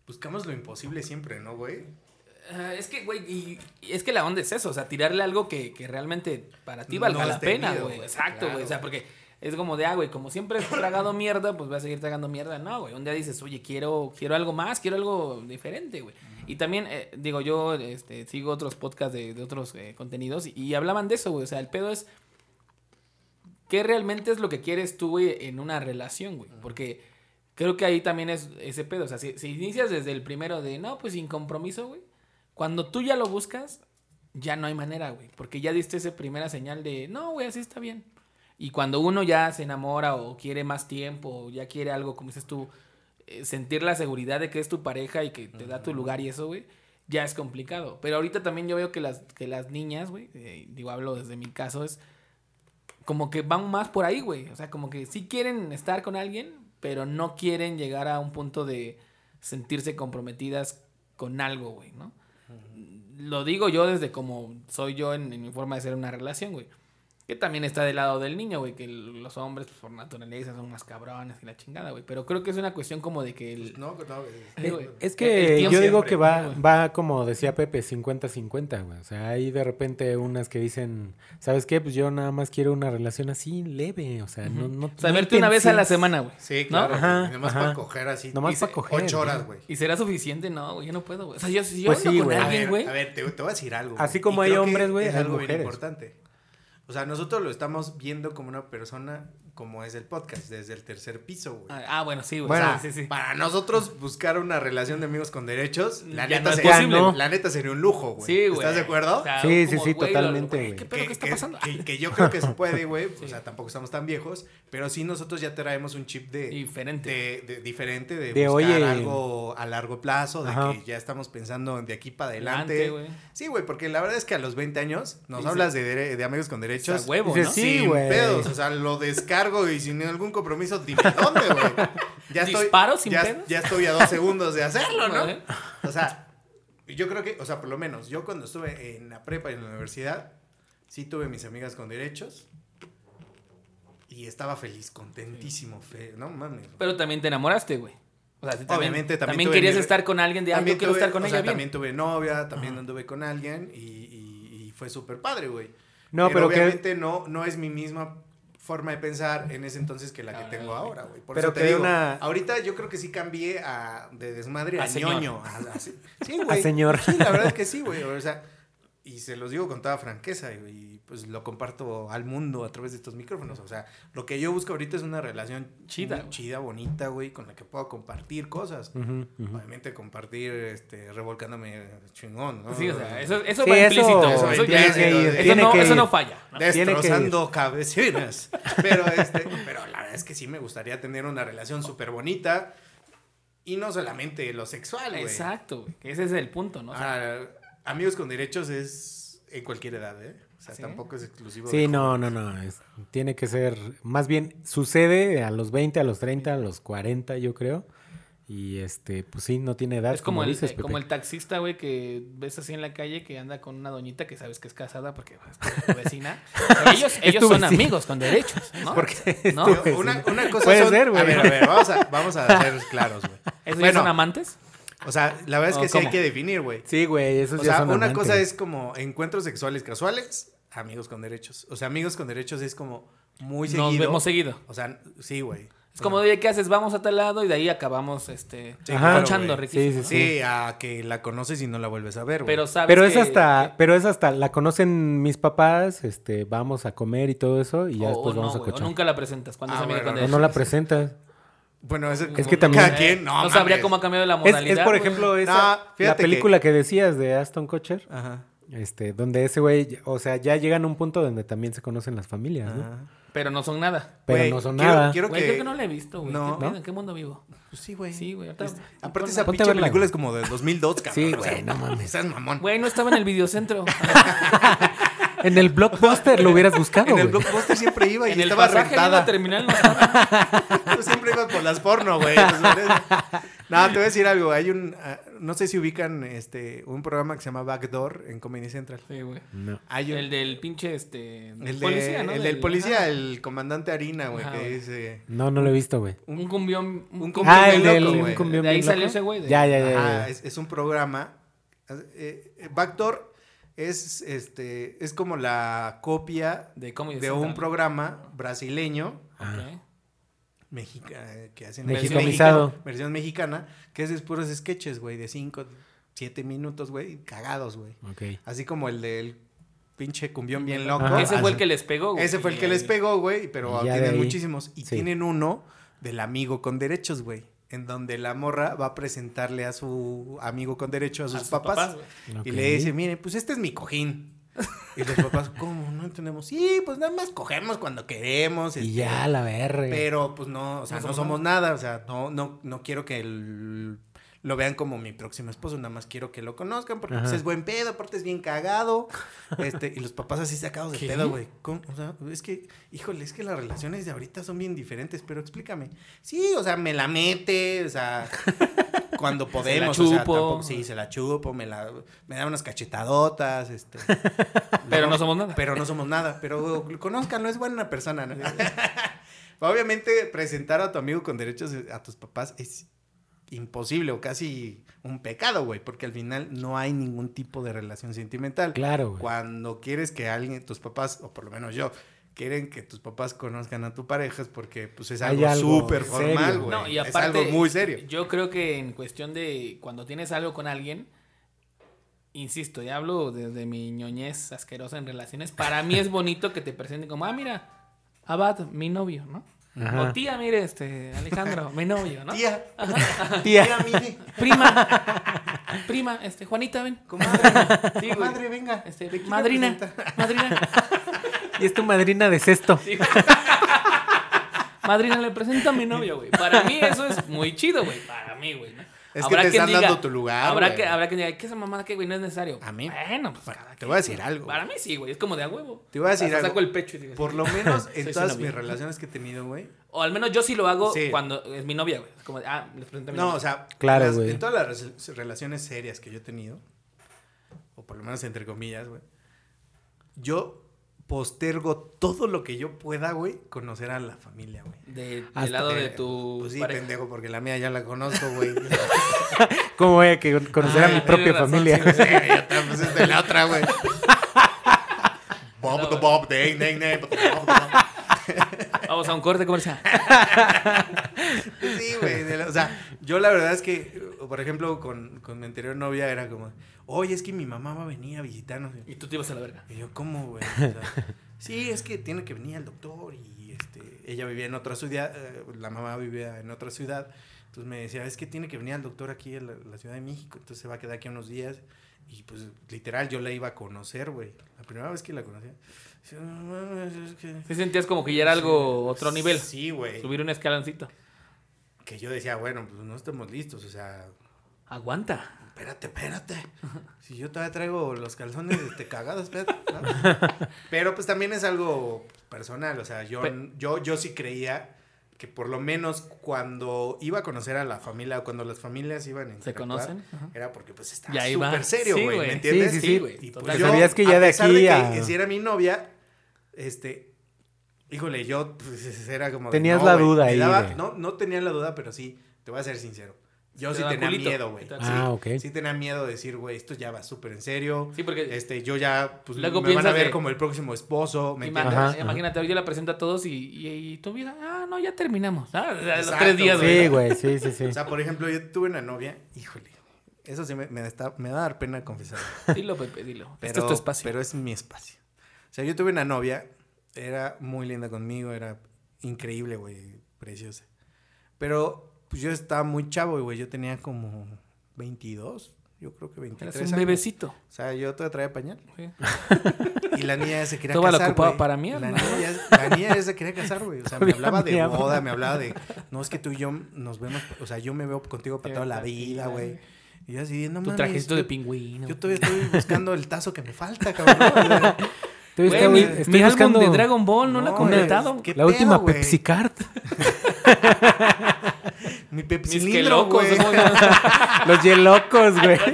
buscamos lo imposible siempre, ¿no, güey? Es que, güey, y, y es que la onda es eso, o sea, tirarle algo que, que realmente para ti valga la pena, güey. güey, Exacto, claro, güey. O sea, porque es como de, ah, güey, como siempre has tragado mierda, pues vas a seguir tragando mierda. No, güey. Un día dices, oye, quiero, quiero algo más, quiero algo diferente, güey. Y también, eh, digo, yo este, sigo otros podcasts de, de otros eh, contenidos y, y hablaban de eso, güey. O sea, el pedo es. ¿Qué realmente es lo que quieres tú, güey, en una relación, güey? Porque creo que ahí también es ese pedo. O sea, si, si inicias desde el primero de, no, pues sin compromiso, güey. Cuando tú ya lo buscas, ya no hay manera, güey. Porque ya diste esa primera señal de, no, güey, así está bien. Y cuando uno ya se enamora o quiere más tiempo o ya quiere algo, como dices tú, eh, sentir la seguridad de que es tu pareja y que te da tu lugar y eso, güey, ya es complicado. Pero ahorita también yo veo que las, que las niñas, güey, eh, digo, hablo desde mi caso, es como que van más por ahí, güey. O sea, como que sí quieren estar con alguien, pero no quieren llegar a un punto de sentirse comprometidas con algo, güey, ¿no? Lo digo yo desde como soy yo en, en mi forma de ser una relación, güey. Que también está del lado del niño, güey, que el- los hombres pues, por naturaleza son más cabrones y la chingada, güey. Pero creo que es una cuestión como de que el... No, no, Eh, güey, Es el que yo digo que va, güey. va como decía Pepe, 50-50, güey. O sea, hay de repente unas que dicen, ¿sabes qué? Pues yo nada más quiero una relación así leve, o sea, no, no O sea, no verte una vez a la semana, güey. Sí, ¿No? claro. Ajá. Nomás ajá. para coger así. Nomás para coger, Ocho horas, güey. ¿Y será suficiente? No, güey, yo no puedo, güey. O sea, yo, si yo Pues sí, con güey. A alguien, ver, güey... a ver, te, te voy a decir algo. Así como Y hay hombres, güey, Es algo bien importante. O sea, nosotros lo estamos viendo como una persona como es el podcast, desde el tercer piso, güey. Ah, ah, bueno, sí, güey. Bueno, sí, sí, sí. para nosotros buscar una relación de amigos con derechos, la, Ya neta, no sería, posible. la neta sería un lujo, güey. Sí, güey. ¿Estás de acuerdo? O sea, Sí, sí, como, sí, güey, totalmente, güey. ¿Qué pedo que está pasando? Que, que yo creo que se puede, güey. O sea, tampoco estamos tan viejos. Pero sí nosotros ya traemos un chip de... Diferente. De, de- diferente, de, De, buscar oye. algo a largo plazo, de Ajá. que ya estamos pensando de aquí para Adelante, adelante. güey. sí, güey, porque la verdad es que a los 20 años nos Sí, hablas de, de amigos con derechos. O sea, huevo, Dices, ¿no? sí, sin güey. pedos, o sea, lo descargo y sin algún compromiso, dime dónde, güey. Ya estoy, ¿Disparo sin ya, pedos? ya estoy a dos segundos de hacerlo, ¿no? O sea, yo creo que, o sea, por lo menos, yo cuando estuve en la prepa y en la universidad, sí tuve mis amigas con derechos y estaba feliz, contentísimo, fe, no mames. Pero también te enamoraste, güey. O sea, también, Obviamente, también también querías mi- estar con alguien de, ah, yo quiero tuve- estar con o ella sea, bien. también tuve novia, también anduve con alguien y, y- y fue súper padre, güey. No, pero obviamente no, no es mi misma forma de pensar en ese entonces que la que Ah, tengo ahora, güey. Por Pero eso te que digo, una- ahorita yo creo que sí cambié a, de desmadre a, A ñoño. a- a- sí, güey. señor. Sí, la verdad es que sí, güey. O sea, y se los digo con toda franqueza y pues lo comparto al mundo a través de estos micrófonos. O sea, lo que yo busco ahorita es una relación Chida, bonita, güey, con la que puedo compartir cosas. Obviamente compartir, este, revolcándome chingón, ¿no? Sí, o sea, eso, eso Sí, va eso- implícito. eso Eso, tiene ya- que ir, eso tiene no, que eso ir. no falla. ¿no? Tiene que ir. Destrozando cabecinas. Pero, este, pero la verdad es que sí me gustaría tener una relación súper bonita. Y no solamente lo sexual, güey. Exacto, güey. que Ese es el punto, ¿no? O sea, sea, amigos con derechos es en cualquier edad, ¿eh? O sea, ¿Sí? tampoco es exclusivo. Sí, de no, no, no. es- tiene que ser. Más bien, sucede a los 20, a los 30, a los 40, yo creo. Y este, pues sí, no tiene edad. es como, el, dices, eh, como el taxista, güey, que ves así en la calle que anda con una doñita que sabes que es casada porque es tu vecina. Ellos ellos son vecina. amigos con derechos, ¿no? Porque ¿No? Una, cosa Puede son- ser, güey. A ver, a ver, vamos a, vamos a ser claros, güey. ¿Esos Bueno, son amantes? O sea, la verdad es que ¿O sí hay que definir, güey. Sí, güey, esos O ya sea, una cosa es como encuentros sexuales casuales, amigos con derechos. O sea, amigos con derechos es como muy seguido. Nos vemos seguido. O sea, sí, güey. Es como, oye, ¿qué haces? Vamos a tal lado y de ahí acabamos, este, Sí. Sí, sí, ¿no? Sí, a que la conoces y no la vuelves a ver, güey. Pero sabes Pero es que- hasta, que- pero es hasta, la conocen mis papás, este, vamos a comer y todo eso, y ya o- después o vamos no, a güey, o cochar. nunca la presentas cuando Ah, es amiga bueno, con O derechos. no la presentas. Bueno, es, Es que también- Cada quien, no, No sabría cómo ha cambiado la modalidad. es, por ejemplo, esa, No, la película que... decías de Aston Kutcher, Ajá. este, donde ese güey, o sea, ya llegan a un punto donde también se conocen las familias, ¿no? Ajá. Pero no son nada. Pero no son quiero- nada. Quiero que... creo que no la he visto, güey. No. ¿En qué mundo vivo? Pues sí, güey. Sí, güey. ahorita- Aparte esa pinche película es como del 2002, cabrón. Sí, o sea, güey, no mames. Seas mamón. Güey, no estaba en el videocentro. En el blockbuster lo hubieras buscado, En el güey. blockbuster siempre iba y en el estaba rentada. terminal no. Yo siempre iba por las porno, güey. Pues. No, te voy a decir algo. Hay un... ah, no sé si ubican este un programa que se llama Backdoor en Comedy Central. Sí, güey. No. Hay un- El del pinche, este... el de- policía, ¿no? El del Del- policía, el comandante Harina, güey, que dice... No, no lo he visto, güey. Un cumbión... Un cumbión Ah, el del loco, güey. un cumbión De ahí salió loco. ese güey, de- Ya, ya, ya. Ajá, ya. es, es un programa. eh, eh, Backdoor es este es como la copia De Comedy de un programa brasileño Ok. mexica, que hacen Mexicomizado. mexicano, versión mexicana, que es de puros sketches, güey, de 5, 7 minutos, güey, cagados, güey. Así como el del pinche cumbión bien loco. Ajá. Ese fue el que les pegó, güey. Ese fue el que les pegó, güey, pero tienen muchísimos. Y sí. tienen uno del amigo con derechos, güey. En donde la morra va a presentarle a su amigo con derechos a sus, papás. güey. y le dice, mire, pues este es mi cojín. Y los papás, ¿cómo? No entendemos. Sí, pues nada más cogemos cuando queremos. Y este, ya, la verga. Pero pues no, o sea, No no, somos somos nada. O sea, no, no, no quiero que el- lo vean como mi próximo esposo. Nada más quiero que lo conozcan porque pues, es buen pedo, aparte es bien cagado. Este, y los papás así sacados de ¿Qué? pedo, güey. O sea, es que, híjole, es que las relaciones de ahorita son bien diferentes, pero explícame. Sí, o sea, me la mete, o sea, cuando podemos. o sea, chupo. tampoco- sí, se la chupo, me la, me da unas cachetadotas, este. Pero no somos nada. Pero no somos nada. Pero conozcanlo, es buena persona, ¿no? Obviamente, presentar a tu amigo con derechos a tus papás es imposible o casi un pecado, güey, porque al final no hay ningún tipo de relación sentimental. Claro, güey. Cuando quieres que alguien, tus papás, o por lo menos yo, quieren que tus papás conozcan a tu pareja es porque pues es algo algo súper formal, güey. No, y es aparte, algo muy serio. Yo creo que en cuestión de cuando tienes algo con alguien, insisto, ya hablo desde mi ñoñez asquerosa en relaciones. Para mí es bonito que te presenten como, ah, mira, Abad, mi novio, ¿no? Ajá. O tía, mire, este, Alejandro, mi novio, ¿no? Tía, Tía. tía, mire, Prima, prima, este, Juanita, ven. comadre, Sí, comadre, venga. Este, madrina, madrina. Y es tu madrina de sexto. Sí. Madrina, le presento a mi novio, güey. Para mí eso es muy chido, güey. Para mí, güey. ¿no? Es que te quien están dando tu lugar, Habrá güey. que, habrá que diga, ¿qué esa mamada que, güey? No es necesario. A mí. Bueno, pues cada te voy a decir güey. algo. Para mí sí, güey. Es como de a huevo. Te voy a decir Hasta algo. saco el pecho y digo, Por lo menos en todas mis relaciones que he tenido, güey. O al menos yo sí lo hago Sí. cuando es mi novia, güey. Es como de, ah, les presento a mi No, novia. o sea, Claro, las- güey. en todas las relaciones serias que yo he tenido, o por lo menos entre comillas, güey, yo postergo todo lo que yo pueda, güey, conocer a la familia, güey. De- del Hasta- lado de tu Pues sí, pareja. pendejo, porque la mía ya la conozco, güey. ¿Cómo voy a que conocer a Ay, mi propia razón, familia? sí. Sí, ya está, pues es de la otra, güey. Bob the Bob, day. Vamos a un corte comercial. Sí, güey. O sea, yo la verdad es que, por ejemplo, con, con mi anterior novia era como, oye, es que mi mamá va a venir a visitarnos. Y tú te ibas a la verga. Y yo, ¿cómo, güey? O sea, sí, es que tiene que venir el doctor y este, ella vivía en otra ciudad, eh, la mamá vivía en otra ciudad. Entonces me decía, es que tiene que venir el doctor aquí en la, la Ciudad de México, entonces se va a quedar aquí unos días. Y pues literal yo la iba a conocer, güey. La primera vez que la conocí. decía, "No mames, es que-". Sí sentías como que ya era algo, otro nivel. Sí, güey. Subir un escaloncito. Que yo decía, bueno, pues no estamos listos, o sea, Aguanta. espérate, espérate. Si yo todavía traigo los calzones este, cagados, espérate. ¿no? Pero pues también es algo personal, o sea, yo, yo, yo sí creía que por lo menos cuando iba a conocer a la familia o cuando las familias iban a ¿Se conocen? Ajá. era porque pues estaba súper serio, Sí, güey. ¿me entiendes? Sí, sí, sí. güey. Y pues Sabías que a ya de pesar aquí a- si era mi novia, este, híjole, yo pues, era como... de, Tenías no, la duda ahí daba- No, no tenía la duda, pero sí, te voy a ser sincero. Yo sí tenía culito. miedo, güey. Ah, Sí, ok. Sí tenía miedo de decir, güey, esto ya va súper en serio. Sí, porque Este, yo ya, pues, Luego me van a ver como el próximo esposo, ¿me Ima- entiendes? Ajá, imagínate, hoy yo la presento a todos y, y, y tu vida, ah, no, ya terminamos. Ah, o sea, los Exacto, tres días, güey. Sí, güey, sí, sí, sí. O sea, por ejemplo, yo tuve una novia, híjole, eso sí me, me, está- me va a dar pena confesar. Dilo, Pepe, dilo. Pero, este es tu espacio. Pero es mi espacio. O sea, yo tuve una novia, era muy linda conmigo, era increíble, güey, preciosa. Pero, pues yo estaba muy chavo, güey, yo tenía como 22, yo creo que 23 Eres un años. bebecito. O sea, yo todavía traía pañal. Sí. Y la niña ya se quería Toda la casar, ocupaba güey. para mierda. La niña, ya, la niña ya se quería casar, güey. O sea, me hablaba de boda, me hablaba de... No, es que tú y yo nos vemos... O sea, yo me veo contigo para toda la vida, güey. Y yo así, no Tu mames. trajecito de pingüino. Yo todavía estoy buscando el tazo que me falta, cabrón. Estoy, Güey, estoy- mi, estoy mi buscando álbum de Dragon Ball no, lo he No, completado. ¿qué la pedo, última? Pepsi Card. Mi Mis Pepsi que Lindro, locos. güey. Los Yelocos, güey.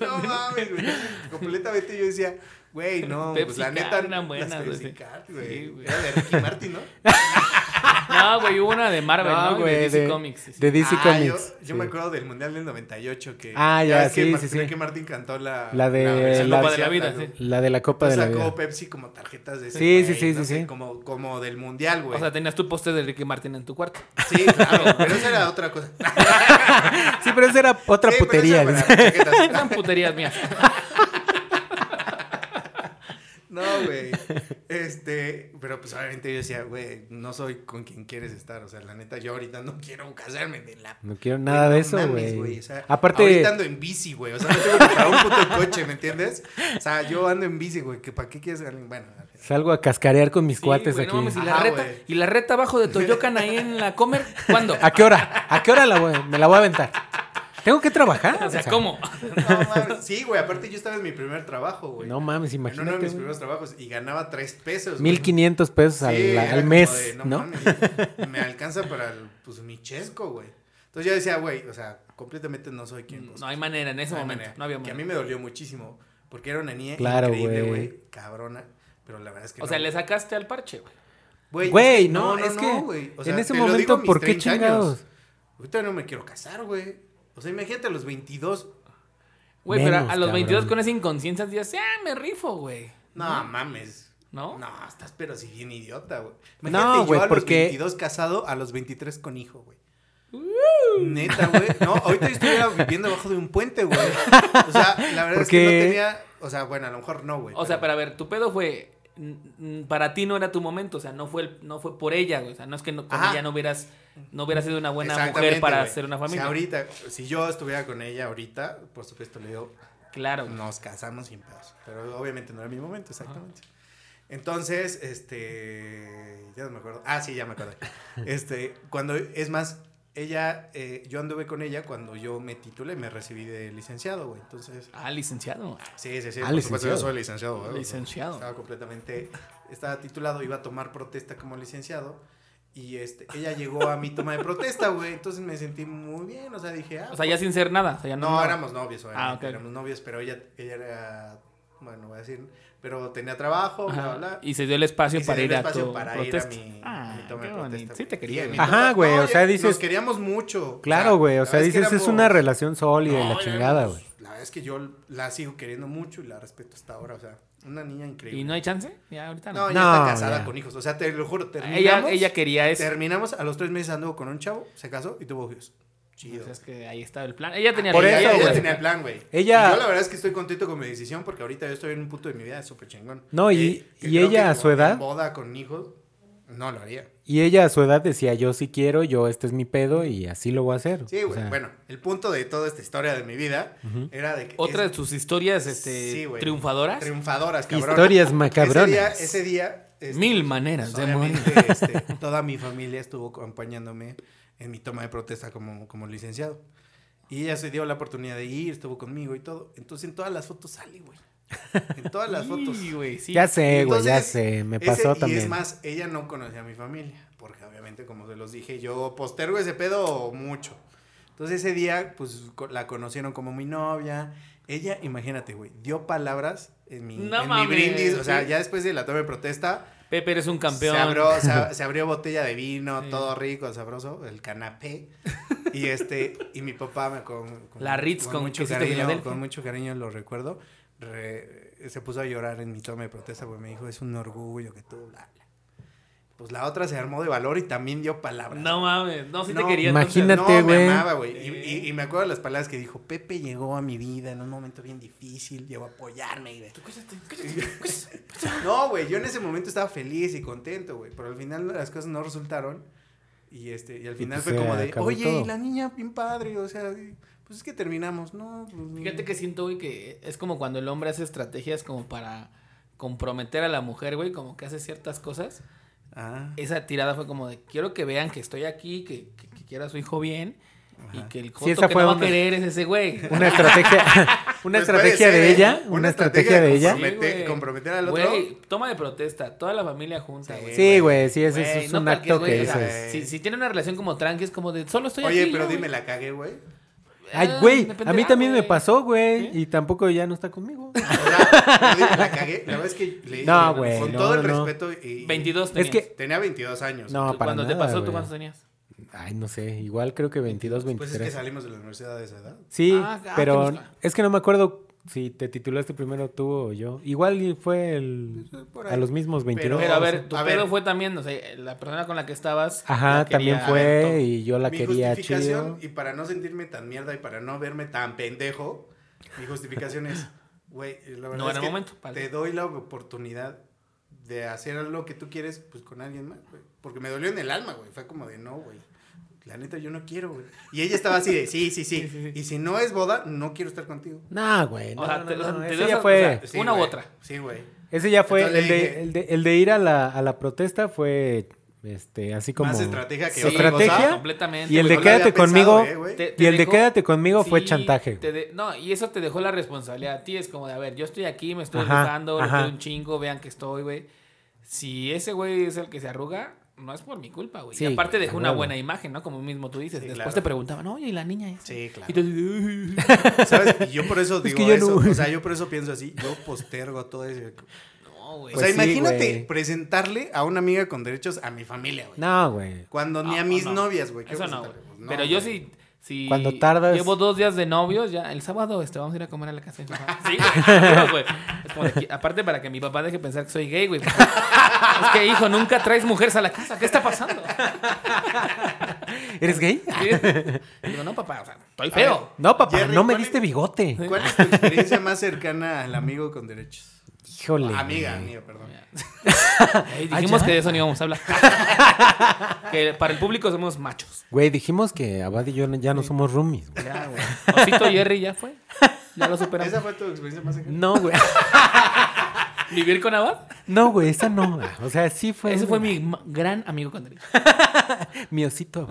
No mames, güey. Completamente yo decía, güey, no, pues la neta. eran buenas, las. Pepsi Card, güey. Sí. Era de Ricky Martin, ¿no? No, güey, hubo una de Marvel, ¿no? güey, de DC de- Comics. sí, sí. de DC Ah, Comics. Yo, yo sí. me acuerdo del Mundial del 98 que. Ah, ya, ves que sí, Mar- sí, sí. Ricky Martin cantó la. La de la- Copa de la vida, sí. La de la Copa de Entonces la sacó Vida. Pepsi como tarjetas de ese Sí, sí, sí, sí, sí. Como, como del mundial, güey. O sea, tenías tu póster de Ricky Martin en tu cuarto. sí, claro, pero esa era otra cosa. Sí, pero esa era otra Sí, putería. Eran puterías mías. No, güey. Este, pero pues obviamente yo decía, güey, no soy con quien quieres estar. O sea, la neta, yo ahorita no quiero casarme de la. No quiero nada de no eso, güey. O sea, Aparte, Ahorita ando en bici, güey. O sea, no tengo que pagar un puto coche, ¿me entiendes? O sea, yo ando en bici, güey. que ¿Para qué quieres alguien? Bueno, salgo a cascarear con mis Sí, cuates no aquí. mames, y la Ajá, reta, y la reta abajo de Toyocan ahí en la Comer, ¿cuándo? ¿A qué hora? ¿A qué hora la voy? me la voy a aventar? ¿Tengo que trabajar? O sea, ¿cómo? no mames. Sí, güey. Aparte, yo estaba en mi primer trabajo, güey. No mames, En uno de imagínate. mis güey. primeros trabajos y ganaba tres pesos. güey. 1500 pesos al, Sí, al era como mes, de, ¿no? mames, me alcanza para el, pues, mi chesco, güey. Entonces yo decía, güey, o sea, completamente no soy quien. No hay manera en ese No momento. manera. No había Que a manera. mí me dolió muchísimo. Porque era una niña Claro, increíble, güey. güey. Cabrona. Pero la verdad es que O no. sea, le sacaste al parche, güey. Güey, no, es que güey. O sea, en ese momento, ¿por qué 30 años. chingados? Ahorita no me quiero casar, güey. O sea, imagínate a los 22. Güey, pero a- los 22 cabrón. con esa inconsciencia dices, ah, me rifo, güey. No, mames. ¿No? No, estás pero si bien idiota, güey. No, Imagínate güey, yo a porque- los 22 casado, a los 23 con hijo, güey. Neta, güey. No, ahorita yo estuviera viviendo debajo de un puente, güey. O sea, la verdad es que Porque- no tenía. O sea, bueno, a lo mejor no, güey. O sea, pero a ver, tu pedo fue. Para ti no era tu momento, o sea, no fue, el- no fue por ella, güey. O sea, no es que no, con Ajá. ella no hubieras, no hubieras sido una buena mujer para güey. hacer una familia. ahorita, si yo estuviera con ella ahorita, por supuesto le digo, Claro. nos casamos sin pedos. Pero obviamente no era mi momento, exactamente. Entonces, este. Ya no me acuerdo. Ah, sí, ya me acordé. Este, cuando. Es más, ella. eh, yo anduve con ella cuando yo me titulé, me recibí de licenciado, güey. Entonces. Ah, licenciado. Sí, sí, sí. Ah, por supuesto, yo licenciado. soy licenciado, güey. O Licenciado. Estaba completamente. Estaba titulado, iba a tomar protesta como licenciado. Y este, ella llegó a mi toma de protesta, güey. Entonces me sentí muy bien. O sea, dije, ah. O sea, ya sin ser nada. O sea, ya no, No, éramos novios, obviamente. Ah, ok. Éramos novios, pero ella, ella era. Bueno, voy a decir. Pero tenía trabajo, bla, bla, bla. Y se dio el espacio Y se para dio ir el a espacio tu para ir a mi, ah, a mi toma qué de protesta. Sí te quería. Güey. Ajá, güey, o sea, dices- Nos queríamos mucho. Claro, güey. O sea, dices, es una relación sólida y No, la chingada, güey. La verdad es que yo la sigo queriendo mucho y la respeto hasta ahora. O sea, una niña increíble. ¿Y no hay chance? Ya, ahorita No, no. No, está casada ya. con hijos. O sea, te lo juro, ella, terminamos. ella quería eso. Terminamos, a los tres meses anduvo con un chavo, se casó y tuvo hijos. O Chido. sea, es que ahí estaba el plan. Ella tenía Por ella, eso, ella tenía el plan, güey. Ella- Y yo la verdad es que estoy contento con mi decisión porque ahorita yo estoy en un punto de mi vida súper chingón. No, y- y ella a su edad- boda con hijos, no lo haría. Y ella a su edad decía, yo sí quiero, yo este es mi pedo y así lo voy a hacer. Sí, O güey. sea, bueno, el punto de toda esta historia de mi vida era de que... Otra es- de sus historias este, Sí, güey. triunfadoras. Triunfadoras, cabrón. Historias macabronas. Ese día, ese día... este, Mil maneras de morir. obviamente, este, toda mi familia estuvo acompañándome en mi toma de protesta como, como licenciado. Y ella se dio la oportunidad de ir, estuvo conmigo y todo. Entonces en todas las fotos sale, güey. En todas las fotos. Sí, güey, sí. Ya sé, güey, ya sé. Me ese- pasó Y también. es más, ella no conocía a mi familia, porque obviamente, como se los dije, yo postergo ese pedo mucho. Entonces ese día, pues la conocieron como mi novia. Ella, imagínate, güey, dio palabras en mi, No en mi mames, brindis. O sea, sí. ya después de la toma de protesta, Pepe, eres un campeón. se abrió, se, se abrió botella de vino, Sí. todo rico, sabroso, el canapé. Y este, y mi papá me con, con- La Ritz con mucho quesito cariño, con mucho cariño lo recuerdo. Re- se puso a llorar en mi toma de protesta porque me dijo, es un orgullo que tú, bla, bla". Pues la otra se armó de valor y también dio palabras. No mames, no, te No, quería. imagínate. entonces. no, güey. me amaba, güey. Y, y- y me acuerdo las palabras que dijo, Pepe llegó a mi vida en un momento bien difícil, llegó a apoyarme. Y de- no, güey, yo en ese momento estaba feliz y contento, güey, pero al final las cosas no resultaron. Y este y al final pues fue como de, oye, todo. y la niña bien padre, o sea, y- pues es que terminamos, ¿no? pues, Fíjate que siento, güey, que es como cuando el hombre hace estrategias como para comprometer a la mujer, güey, como que hace ciertas cosas. Ah, Esa tirada fue como de, quiero que vean que estoy aquí, que, que, que quiera a su hijo bien. Y Ajá. que el Sí, joto esa que fue no va a una- querer es ese güey. Una estrategia, una Pues puede estrategia ser, de ¿eh? ella, Una una estrategia de ella. comprometer al otro. Güey, toma de protesta, toda la familia junta, Sí, güey. Sí, güey, sí, ese Güey, es no un acto que dices. Si, si tiene una relación como tranqui, es como de, solo estoy Oye, aquí. pero yo, dime, güey. la cagué, güey. Ay, Ah, güey, a mí también me pasó, güey, y tampoco ya no está conmigo. Dime, la cagué. La verdad es que le No, güey, con no, todo el no. respeto y 22 Es tenías. que- tenía 22 años. No, para Cuando nada, te pasó, ¿tú cuántos tenías? Ay, no sé, igual creo que 22, Pues es que 23. salimos de la universidad a esa edad. Sí, Ah, ah, pero busca. es que no me acuerdo si te titulaste primero tú o yo. Igual y fue el, a los mismos 22. Pero a ver, tu a pedo ver. fue también, o sea, la persona con la que estabas. Ajá, también fue y yo la mi quería justificación, chido. y para no sentirme tan mierda y para no verme tan pendejo, mi justificación es, güey, la verdad No es era que momento, vale. te doy la oportunidad de hacer lo que tú quieres, pues con alguien más, güey. Porque me dolió en el alma, güey. Fue como de, no, güey. La neta, yo no quiero, güey. Y ella estaba así de, sí, sí, sí. Sí, sí, sí. Y si no es boda, no quiero estar contigo. No, güey. No, O sea, no, te- no, o sea, no, te ese ya fue. o sea, Sí, Una u otra. Sí, güey. Ese ya fue. El Entonces de, dije- el, de, el de ir a la, a la protesta fue este así como. Más estrategia que Sí, estrategia. completamente. Y el de No quédate pensado, conmigo. eh. Te- Y el de quédate conmigo fue Sí, chantaje. te de- no, y eso te dejó la responsabilidad a ti. Es como de, a ver, yo estoy aquí, me estoy quiero un chingo, vean que estoy, güey. Si ese güey es el que se arruga, no es por mi culpa, güey. Sí, y aparte dejó una buena imagen, ¿no? Como mismo tú dices. Sí, Después claro. te preguntaban, oye, ¿y la niña esa? Sí, claro. Y tú ¿Sabes? Y yo por eso Es digo que eso. no- O sea, yo por eso pienso así. Yo postergo todo eso. no, güey. O Pues sea, sí, imagínate presentarle a una amiga con derechos a mi familia, güey. No, güey. Cuando ni a mis no. novias, güey. ¿qué Eso no, güey. Pues no, Pero yo güey. Sí, Si Cuando tardas- Llevo dos días de novios, ya el sábado este, vamos a ir a comer a la casa de mi papá. Sí, güey. güey. Es como de que- aparte, para que mi papá deje pensar que soy gay, güey. Es que, hijo, nunca traes mujeres a la casa. ¿Qué está pasando? ¿Eres gay? Sí. Digo, no, papá, o sea, estoy feo. No, papá, Jerry, no me ¿cuál diste bigote. ¿Cuál es tu experiencia más cercana al amigo con derechos? Híjole. Amiga, amiga, perdón. Dijimos ya. que de eso no íbamos a hablar. que para el público somos machos. Güey, dijimos que Abad y yo ya no somos roomies. güey. Ya, güey. Osito Jerry ya fue. Ya lo superamos. ¿Esa fue tu experiencia más cercana? No, güey. ¿Vivir con Abad? No, güey, esa no. O sea, sí fue. Ese fue mi gran amigo con derecho. Mi osito.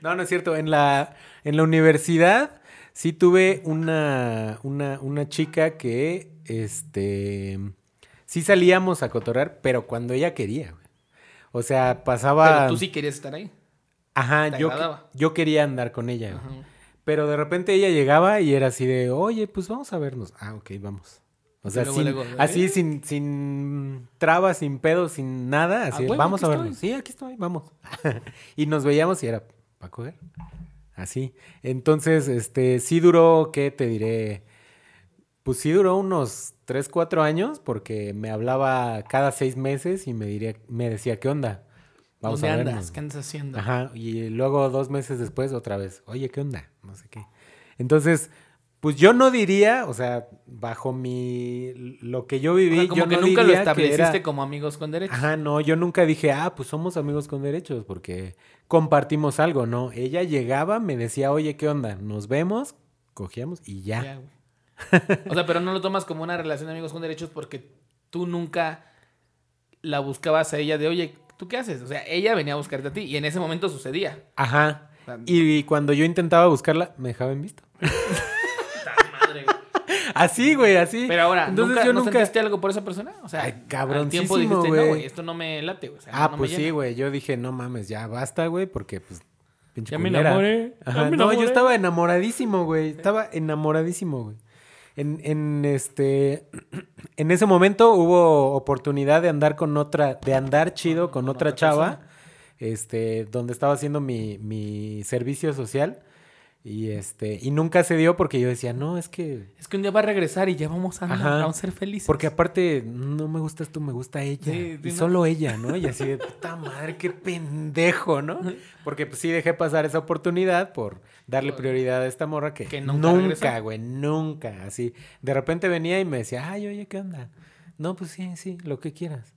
No, no es cierto. En la, en la universidad sí tuve una, una, una chica que, este, sí salíamos a cotorrear, pero cuando ella quería, güey. O sea, pasaba... Pero tú sí querías estar ahí. Ajá, yo, yo quería andar con ella. Ajá. Pero de repente ella llegaba y era así de, oye, pues vamos a vernos. Ah, ok, vamos. O sea, sin- luego, ¿eh? así sin, sin trabas, sin pedos, sin nada. Así, huevo, vamos a vernos. Sí, aquí estoy, vamos. y nos veíamos y era, ¿para coger? Así. Entonces, este, sí duró, ¿qué te diré? Pues sí duró unos 3, 4 años porque me hablaba cada seis meses y me, diría, me decía, ¿qué onda? Vamos ¿Dónde a andas? vernos. ¿Qué andas haciendo? Ajá, y luego dos meses después otra vez, oye, ¿qué onda? No sé qué. Entonces, pues yo no diría, o sea, bajo mi, lo que yo O viví, sea, como yo que no nunca lo diría estableciste era- como amigos con derecho. Ajá, no, yo nunca dije, ah, pues somos amigos con derechos, porque compartimos algo, ¿no? Ella llegaba, me decía, oye, ¿qué onda? Nos vemos, cogíamos y ya. Ya. O sea, pero no lo tomas como una relación de amigos con derechos porque tú nunca la buscabas a ella de, oye, ¿tú qué haces? O sea, ella venía a buscarte a ti y en ese momento sucedía. Ajá. O sea, Y cuando yo intentaba buscarla, me dejaba en visto. madre, güey. Así, güey, así. Pero ahora, Entonces ¿nunca, yo ¿no nunca... sentiste algo por esa persona? O sea, Ay, al tiempo dijiste, no, güey. esto no me late, güey. o sea, Ah, no me pues sí, llena". güey. Yo dije, no mames, ya basta, güey, porque pues. Pinche Ya me enamoré, ya Ajá, me No, yo enamoré. estaba enamoradísimo, güey. Estaba enamoradísimo, güey. En, en este. En ese momento hubo oportunidad de andar con otra. De andar chido con, con otra, otra chava. persona. Este. Donde estaba haciendo mi, mi servicio social. Y este. Y nunca se dio porque yo decía, no, es que. Es que un día va a regresar y ya vamos a, Ajá. vamos a ser felices. Porque aparte, no me gustas tú, me gusta ella. Sí, y ¿no? solo ella, ¿no? Y así de puta madre, qué pendejo, ¿no? Porque pues sí dejé pasar esa oportunidad por darle prioridad a esta morra que, Que nunca nunca, güey, nunca. Así. De repente venía y me decía, ay, oye, ¿qué onda? No, pues sí, sí, lo que quieras.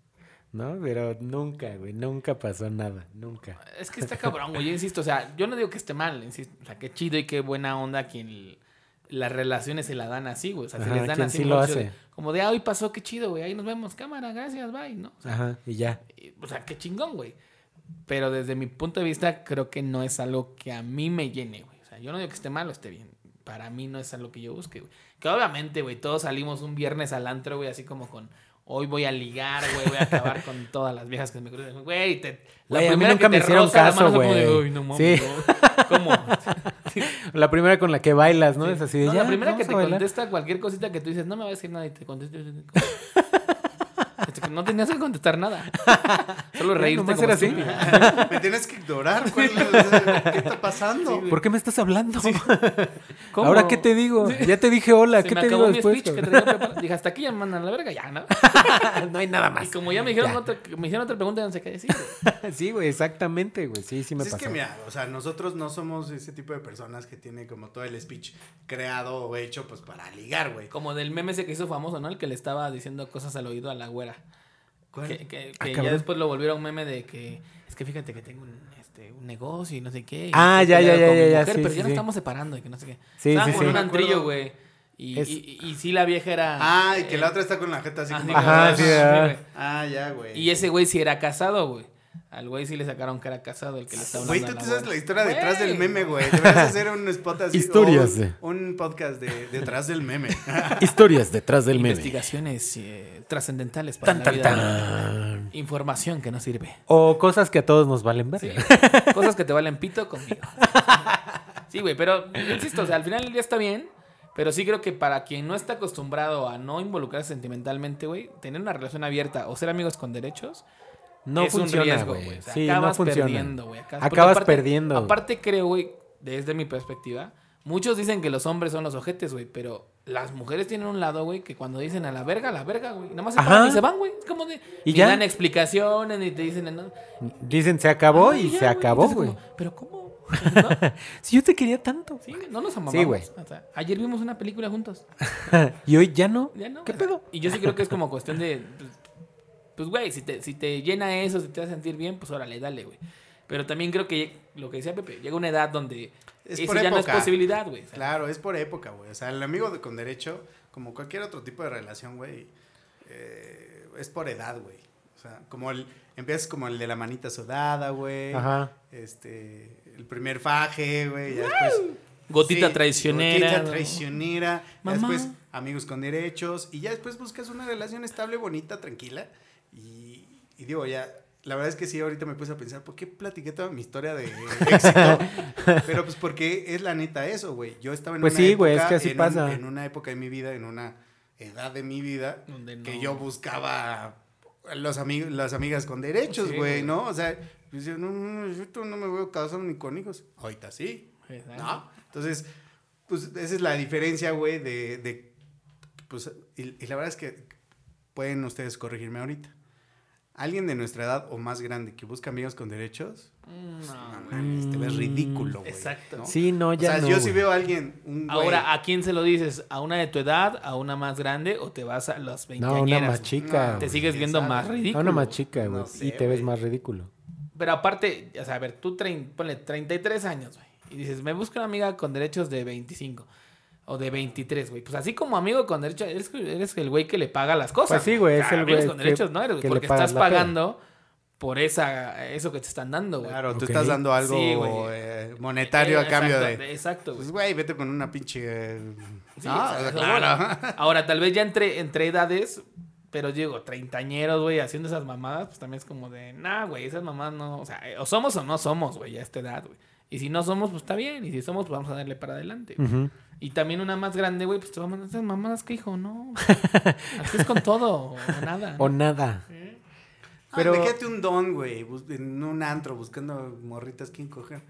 ¿No? Pero nunca, güey, nunca pasó nada, nunca. Es que está cabrón, güey. Yo insisto, o sea, yo no digo que esté mal, insisto. O sea, qué chido y qué buena onda quien las relaciones se la dan así, güey. O sea, se les dan así. sí lo hace. Como de, ah, hoy pasó, qué chido, güey. Ahí nos vemos. Cámara, gracias, bye, ¿no? O sea, Ajá, y ya. y- o sea, qué chingón, güey. Pero desde mi punto de vista, creo que no es algo que a mí me llene, güey. O sea, yo no digo que esté mal o esté bien. Para mí no es algo que yo busque, güey. Que obviamente, güey, todos salimos un viernes al antro, güey, así como con... Hoy voy a ligar, güey, voy a acabar con todas las viejas que me cruzan. Güey, te, Güey, a mí primera nunca que me te hicieron la caso, güey. "Uy, no mames, Sí. no". ¿Cómo? La primera con la que bailas, ¿no? Es así de No, ya. la primera que te a bailar". contesta cualquier cosita que tú dices, no me va a decir nada y te contesta. Este, que No tenías que contestar nada. Solo reírte como era así. Me tienes que ignorar. ¿cuál es- ¿Qué está pasando? ¿Por qué me estás hablando? ¿Cómo? ¿Ahora qué te digo? Ya te dije hola, Se ¿qué me te acabó digo mi después? speech que. Dije, hasta aquí ya me mandan a la verga, ya, ¿no? no hay nada Y más. como ya me dijeron, Ya. otra, me hicieron otra pregunta, no sé qué decir. güey. Sí, güey, exactamente, güey. Sí, sí me Sí, es pasó. que mira, o sea, nosotros no somos ese tipo de personas que tiene como todo el speech creado o hecho pues para ligar, güey. Como del meme ese que hizo famoso, ¿no? El que le estaba diciendo cosas al oído a la güera. ¿Cuál? Que, que- Ah, que ya cabrón. después lo volvieron un meme de que es que fíjate que tengo un, este, un negocio y no sé qué. Ah, ya, ya, ya, ya, ya, mujer, sí, Pero sí, ya nos sí. estamos separando y que no sé qué. Sí, Estaban sí, con sí. un antrillo, güey. Y, Es- y, y sí, la vieja era. Ah, y que eh, la otra está con la jeta así como... sí, Ajá. Ah, ya, güey. Y ese güey sí era casado, güey. Al güey sí le sacaron que era casado, el que le estaba Güey, hablando. tú a te sabes la historia detrás del Güey. meme, güey. Deberías hacer un spot así. Historias o de- Un, un podcast de detrás del meme. Historias detrás del meme. Investigaciones eh, trascendentales para Tan, la tan, vida. tan. Información que no sirve. O cosas que a todos nos valen ver. Sí. Cosas que te valen pito conmigo. Sí, güey, pero insisto, o sea, al final el día está bien. Pero sí creo que para quien no está acostumbrado a no involucrarse sentimentalmente, güey, tener una relación abierta o ser amigos con derechos No es un funciona, riesgo, güey. O sea, Sí, no acabas perdiendo, güey. Acabas, porque Acabas aparte- perdiendo. Aparte creo, güey, desde mi perspectiva, muchos dicen que los hombres son los ojetes, güey, pero las mujeres tienen un lado, güey, que cuando dicen a la verga, a la verga, güey, nada más se paran y se van, güey. Es como de. ¿Y ni ya? dan explicaciones, ni te dicen. No, Dicen, se acabó Ah, y ya, se acabó, güey. pero ¿cómo? ¿No? Si yo te quería tanto. Sí, no nos amamos. Sí, güey. O sea, ayer vimos una película juntos. y hoy ya no. Ya no. ¿Qué pedo? Y yo sí creo que es como cuestión de. Pues, pues, güey, si te, si te llena eso, si te hace sentir bien, pues órale, dale, güey. Pero también creo que lo que decía Pepe, llega una edad donde Es eso por ya no es posibilidad, güey. Claro, es por época, güey. O sea, el amigo de- con derecho, como cualquier otro tipo de relación, güey, eh, es por edad, güey. O sea, como el, empiezas como el de la manita sudada, güey. Ajá. Este, el primer faje, güey. Ya después. Gotita Sí, traicionera. Gotita ¿no? traicionera. ya después, amigos con derechos. Y ya después buscas una relación estable, bonita, tranquila. Y, digo, ya. La verdad es que sí, ahorita me puse a pensar, ¿por qué platiqué toda mi historia de éxito? Pero pues porque es la neta eso, güey. Yo estaba en Pues una sí, güey, es época, que así en un- pasa. en una época de mi vida, en una edad de mi vida, Donde no- que yo buscaba los amigos, las amigas con derechos, Sí, güey. ¿no? O sea, yo no, no, no, yo no me voy a casar ni con hijos. Ahorita sí. Exacto. ¿No? Entonces, pues esa es la diferencia, güey, de, de pues, y, y la verdad es que pueden ustedes corregirme ahorita. Alguien de nuestra edad o más grande que busca amigos con derechos, no mames, te ves ridículo, güey. Exacto. ¿no? Sí, no, o ya sea, no. yo si güey. veo a alguien, un güey, Ahora, ¿a quién se lo dices? ¿A una de tu edad? ¿A una más grande? ¿O te vas a las 20 No, una más chica. No, Te sigues ¿quién viendo sabe? más A ridículo. una más chica, güey. No sé, y te ves güey. más ridículo. Pero aparte, o sea, a ver, tú trein- ponle 33 años, güey. Y dices, me busco una amiga con derechos de 25. O de 23, güey. Pues así como amigo con derechos, eres, eres el güey que le paga las cosas. Pues sí, güey, es el amigos güey con que- derechos, ¿no? Eres, que le porque estás pagando por esa, eso que te están dando, güey. Claro, tú Ok. estás dando algo Sí, eh, monetario Eh, a cambio exacto, de... Exacto, güey. Pues, güey, vete con una pinche... eh, Sí, no, o sea, eso, claro. bueno. Ahora, tal vez ya entre, entre edades, pero digo, treintañeros, güey, haciendo esas mamadas, pues también es como de, nah, güey, esas mamadas no, o sea, eh, o somos o no somos, güey, a esta edad, güey. Y si no somos, pues está bien, y si somos, pues vamos a darle para adelante. Y también una más grande, güey, pues te vamos a esas mamadas que hijo, no. Así es con todo, o nada. O nada. Pero... Pero- Déjate un don, güey, en un antro buscando morritas quien coger.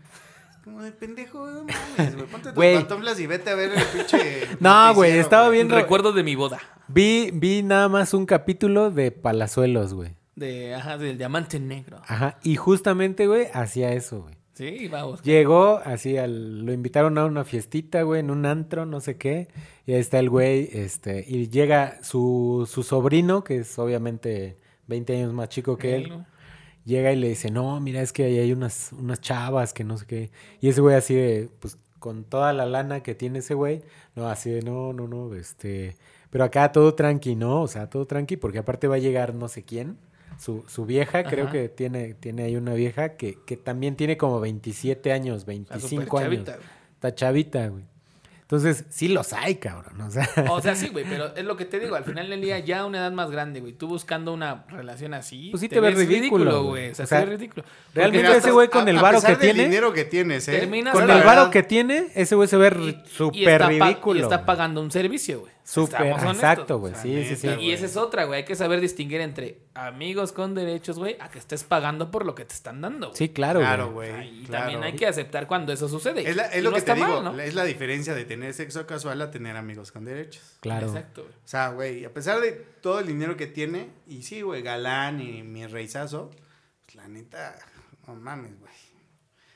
Es Como de pendejo, no mames, güey. Ponte tus Güey. pantuflas y vete a ver el pinche. No, güey, estaba viendo- Recuerdo de mi boda. Vi, vi nada más un capítulo de Palazuelos, güey. De, ajá, del diamante negro. Ajá. Y justamente, güey, hacía eso, güey. Sí, vamos. Llegó así al, lo invitaron a una fiestita, güey, en un antro, no sé qué. Y ahí está el güey, este, y llega su, su sobrino, que es obviamente 20 años más chico que él. Llega y le dice, no, mira, es que ahí hay unas, unas chavas que no sé qué. Y ese güey así de, pues, con toda la lana que tiene ese güey, no, así de, no, no, no, este... Pero acá todo tranqui, ¿no? O sea, todo tranqui, porque aparte va a llegar no sé quién. Su, su vieja, creo que tiene, tiene ahí una vieja que, que también tiene como 27 años, Está 25 súper años. chavita, güey. Está chavita, güey. Entonces, sí los hay, cabrón. O sea, O sea, sí, güey, pero es lo que te digo. Al final del día, ya a una edad más grande, güey. Tú buscando una relación así. Pues sí te ves ridículo, güey. güey. O sea, O sea, sí ves ridículo. Realmente ese güey con a- el varo que del tiene- dinero que tienes, ¿eh? Con el varo que tiene, ese güey se ve súper ridículo. Y está pagando un servicio, güey. Súper, exacto, güey. O sea, Sí, sí, sí. Y esa es otra, güey. Hay que saber distinguir entre amigos con derechos, güey, a que estés pagando por lo que te están dando. güey. Sí, claro, Claro, güey. güey. Y claro. también hay que aceptar cuando eso sucede. Es, la- es Y lo no que te está digo, mal, ¿no? es la diferencia de tener sexo casual a tener amigos con derechos. Claro. Exacto, güey. O sea, güey, a pesar de todo el dinero que tiene, y sí, güey, galán y mi reizazo, pues la neta, no mames, güey.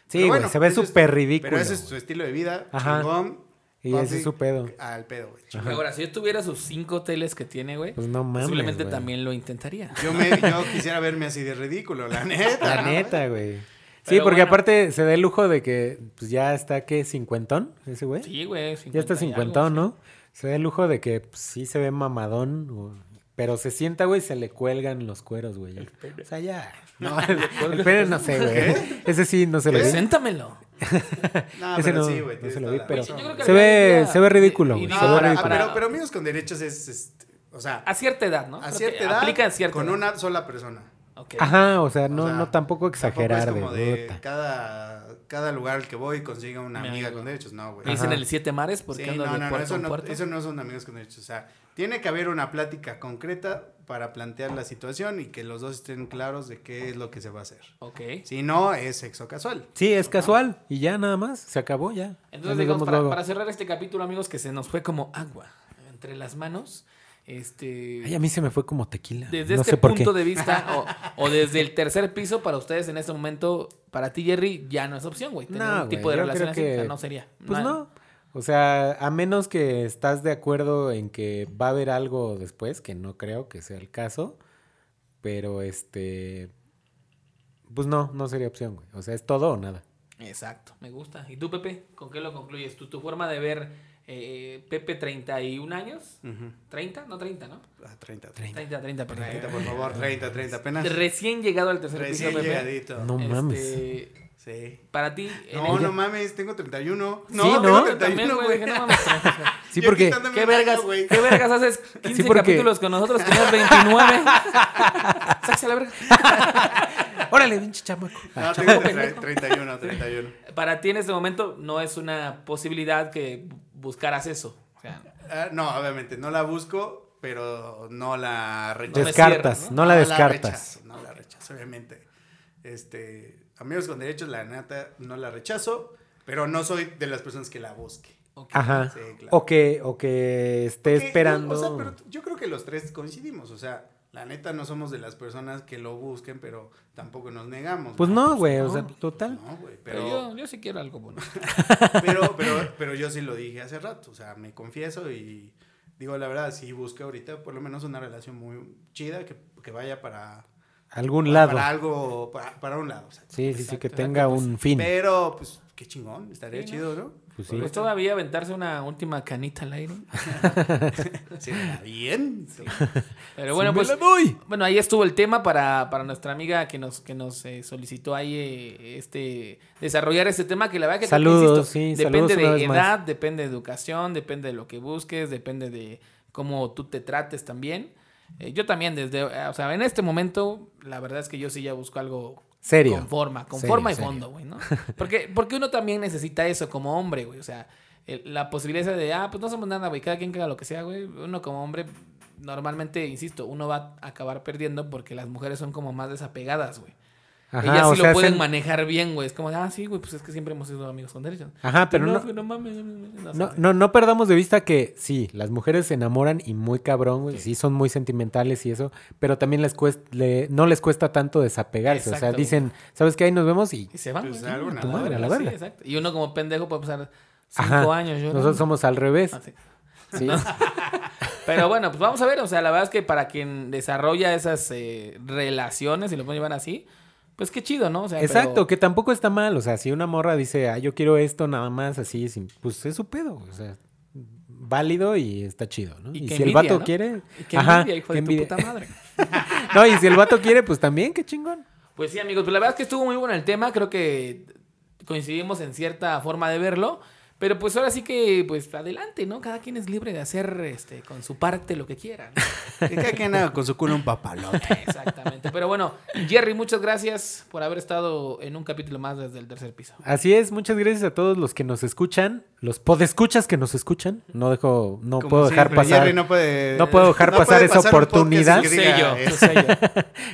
Sí, güey, bueno, se ve súper ridículo. Pero ese es güey. su estilo de vida, Ajá. chingón. Y ese es su pedo. Al pedo, güey. Ahora, si yo tuviera sus cinco hoteles que tiene, güey, Pues no mames, posiblemente güey. también lo intentaría. Yo, me, yo quisiera verme así de ridículo, la neta. La neta, güey. Sí, Pero porque bueno. aparte se da el lujo de que pues ya está, ¿qué? ¿Cincuentón ese güey? Sí, güey. ya 50 está cincuentón, algo, ¿no? Se da el lujo de que pues, sí se ve mamadón, o- pero se sienta, güey, y se le cuelgan los cueros, güey. O sea, ya. No, el, el pene no sé, güey. Ese sí no se lo vi. Preséntamelo. No, Ese pero no, sí, güey. no se lo vi, pero se ve, se ve ridículo, y- güey. Se no, ve Ahora, ridículo. pero, pero amigos con derechos es, este, o sea, A cierta edad, ¿no? a cierta edad, Aplica a cierta con edad. una sola persona. Ajá, o sea, no, O sea, no tampoco exagerar Tampoco es como de, cada, cada lugar al que voy consiga una Mi amiga amigo. con derechos. No, güey. Dicen el siete mares porque Sí, no, de no, no, puerto eso en no, puerto. eso no son amigos con derechos. O sea, tiene que haber una plática concreta para plantear la situación y que los dos estén claros de qué es lo que se va a hacer. Ok. Si no, es sexo casual. Sí, es casual y ya nada más, se acabó ya. Entonces, digamos, para cerrar este capítulo, amigos, que se nos fue como agua entre las manos. Este. Ay, a mí se me fue como tequila. Desde no este sé punto de vista, o, o desde el tercer piso, para ustedes en este momento, para ti, Jerry, ya no es opción, güey. Tener No, un tipo de güey, relación o sea, que- no sería. Pues no. O sea, a menos que estás de acuerdo en que va a haber algo después, que no creo que sea el caso, pero este, pues no, no sería opción, güey. O sea, es todo o nada. Exacto, me gusta. ¿Y tú, Pepe? ¿Con qué lo concluyes? ¿Tu, tu forma de ver eh, Pepe 31 años? Ujú. ¿30? No 30, ¿no? Ah, 30, 30. 30, 30, perdón. 30, por favor, 30, 30, apenas. Recién llegado al tercer Recién piso, Pepe. llegadito. No Este, mames. Sí. Para ti. No, el- no mames, tengo 31. Sí, No, ¿no? tengo Yo también, 31, güey, no mames. Sí, porque ¿Qué año, vergas, güey. ¿Qué vergas haces 15 porque- capítulos con nosotros? Tenías 29. Sáquese a la verga. Órale, pinche chamaco. No, tengo tre- 31, 31. Para ti en este momento no es una posibilidad que buscaras eso. O sea, Ah, no, obviamente, no la busco, pero no la rechazo. Descartas, cierro, no, la descartas. rechazo, no la rechazo, obviamente. Este, amigos con derechos, la neta, no la rechazo, pero no soy de las personas que la busque. ok. Ajá. Sí, claro. O que, o que esté esperando. O sea, pero yo creo que los tres coincidimos, o sea, la neta no somos de las personas que lo busquen, pero tampoco nos negamos. Pues no, güey, o sea, total. No, güey, Pero, pero, yo, yo sí quiero algo bueno. pero, pero, pero yo sí lo dije hace rato, o sea, me confieso y digo la verdad, sí busco ahorita por lo menos una relación muy chida que, que vaya para, Algún para, lado. para algo, para, para un lado. o sea. Sí, sí, sí, que Exacto, tenga pues, un fin. Pero, pues, qué chingón, estaría Sí, ¿no? chido, ¿no? Pues sí. Pues todavía aventarse una última canita al aire. Sí, bien. sí. Pero bueno, Sí pues. Bueno, ahí estuvo el tema para, para nuestra amiga que nos, que nos eh, solicitó ahí eh, este desarrollar este tema que la verdad que también, Saludos, sí, depende saludos una de más. edad, depende de educación, depende de lo que busques, depende de cómo tú te trates también. Eh, yo también desde, o sea, en este momento la verdad es que yo sí ya busco algo Serio. con forma, con Serio, forma y serio. fondo, güey, ¿no? Porque, porque uno también necesita eso como hombre, güey, o sea, el- la posibilidad de, ah, pues no somos nada, güey, cada quien haga lo que sea, güey, uno como hombre, normalmente, insisto, uno va a acabar perdiendo porque las mujeres son como más desapegadas, güey. Ajá, Ellas o sí sea, lo pueden manejar bien, güey, es como, ah, sí, güey, pues es que siempre hemos sido amigos con derechos. Ajá, pero no, güey, no mames, no, no, no, no, no perdamos de vista que sí, las mujeres se enamoran y muy cabrón, güey. Sí, son muy sentimentales y eso, pero también les cuesta, le- no les cuesta tanto desapegarse. o sea, dicen, ¿sabes qué? Ahí nos vemos y Y se van, Pues güey. algo, Sí, nada, tu madre, a la sí, verga. exacto. Y uno como pendejo puede pasar cinco Ajá, años nosotros somos al revés. Así. Sí. Pero bueno, pues vamos a ver. O sea, la verdad es que para quien desarrolla esas eh, relaciones, y lo pueden llevar así, pues qué chido, ¿no? O sea, Exacto, pero- que tampoco está mal. O sea, si una morra dice, ah, yo quiero esto nada más así, sin- pues es su pedo. O sea, válido y está chido, ¿no? Y si el vato ¿no? quiere. Y qué Ajá, envidia, hijo qué de tu envidia. puta madre. No, y si el vato quiere, pues también, qué chingón. Pues sí, amigos, pues la verdad es que estuvo muy bueno el tema. Creo que coincidimos en cierta forma de verlo. Pero pues ahora sí que, pues adelante, ¿no? Cada quien es libre de hacer este, con su parte lo que quiera. ¿no? Que cada quien haga con su culo un papalote. Exactamente. Pero bueno, Jerry, muchas gracias por haber estado en un capítulo más desde el tercer piso. Así es, muchas gracias a todos los que nos escuchan, los podescuchas que nos escuchan. No dejo, no Como puedo dejar pasar. Jerry no puede, no puedo dejar pasar esa oportunidad. sello.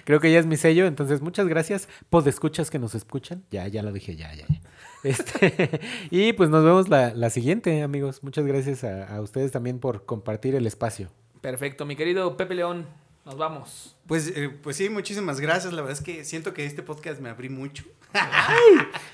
Creo que ya es mi sello, entonces muchas gracias. Podescuchas que nos escuchan. Ya, ya lo dije, ya, ya. ya. Este, y pues nos vemos la, la siguiente, amigos. Muchas gracias a, a ustedes también por compartir el espacio. Perfecto, mi querido Pepe León, nos vamos. Pues, eh, pues sí, muchísimas gracias. La verdad es que siento que este podcast me abrí mucho.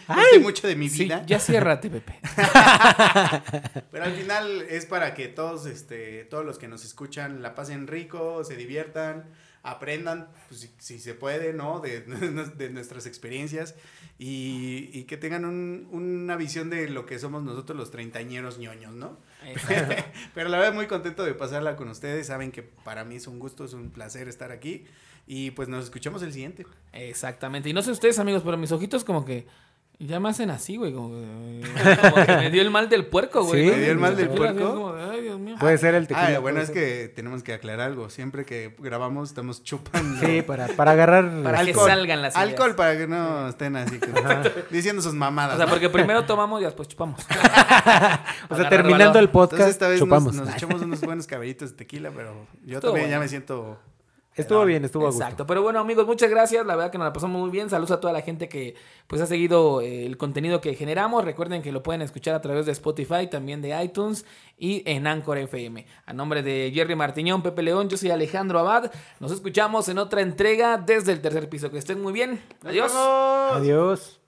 Conté mucho de mi Sí, vida. ya ciérrate, Pepe. Pero al final es para que todos, este, todos los que nos escuchan la pasen rico, se diviertan, aprendan, pues, si, si se puede, ¿no? De, de nuestras experiencias y, y que tengan un- una visión de lo que somos nosotros los treintañeros ñoños, ¿no? Exacto. Pero la verdad muy contento de pasarla con ustedes. Saben que para mí es un gusto, es un placer estar aquí. Y pues nos escuchamos el siguiente. Exactamente. Y no sé ustedes, amigos, pero mis ojitos como que Ya me hacen así, güey. Como, que- como que me dio el mal del puerco, güey. ¿Sí? ¿no? ¿Te dio el mal del puerco? como de, Ay, Dios mío. Puede ser el tequila. Ah, bueno, es ser. que tenemos que aclarar algo. Siempre que grabamos estamos chupando. Sí, para, para agarrar... Para que salgan las ideas. Alcohol para que no estén así que- diciendo sus mamadas. O sea, ¿no? porque primero tomamos y después chupamos. O sea, terminando valor. el podcast, Entonces esta vez chupamos. nos echamos unos buenos cabellitos de tequila, pero yo Estuvo también ya me siento... Estuvo bien, estuvo a gusto. Exacto. Pero bueno, amigos, muchas gracias. La verdad que nos la pasamos muy bien. Saludos a toda la gente que pues ha seguido eh, el contenido que generamos. Recuerden que lo pueden escuchar a través de Spotify, también de iTunes y en Anchor FM. A nombre de Jerry Martiñón, Pepe León, yo soy Alejandro Abad. Nos escuchamos en otra entrega desde el tercer piso. Que estén muy bien. Adiós. Adiós.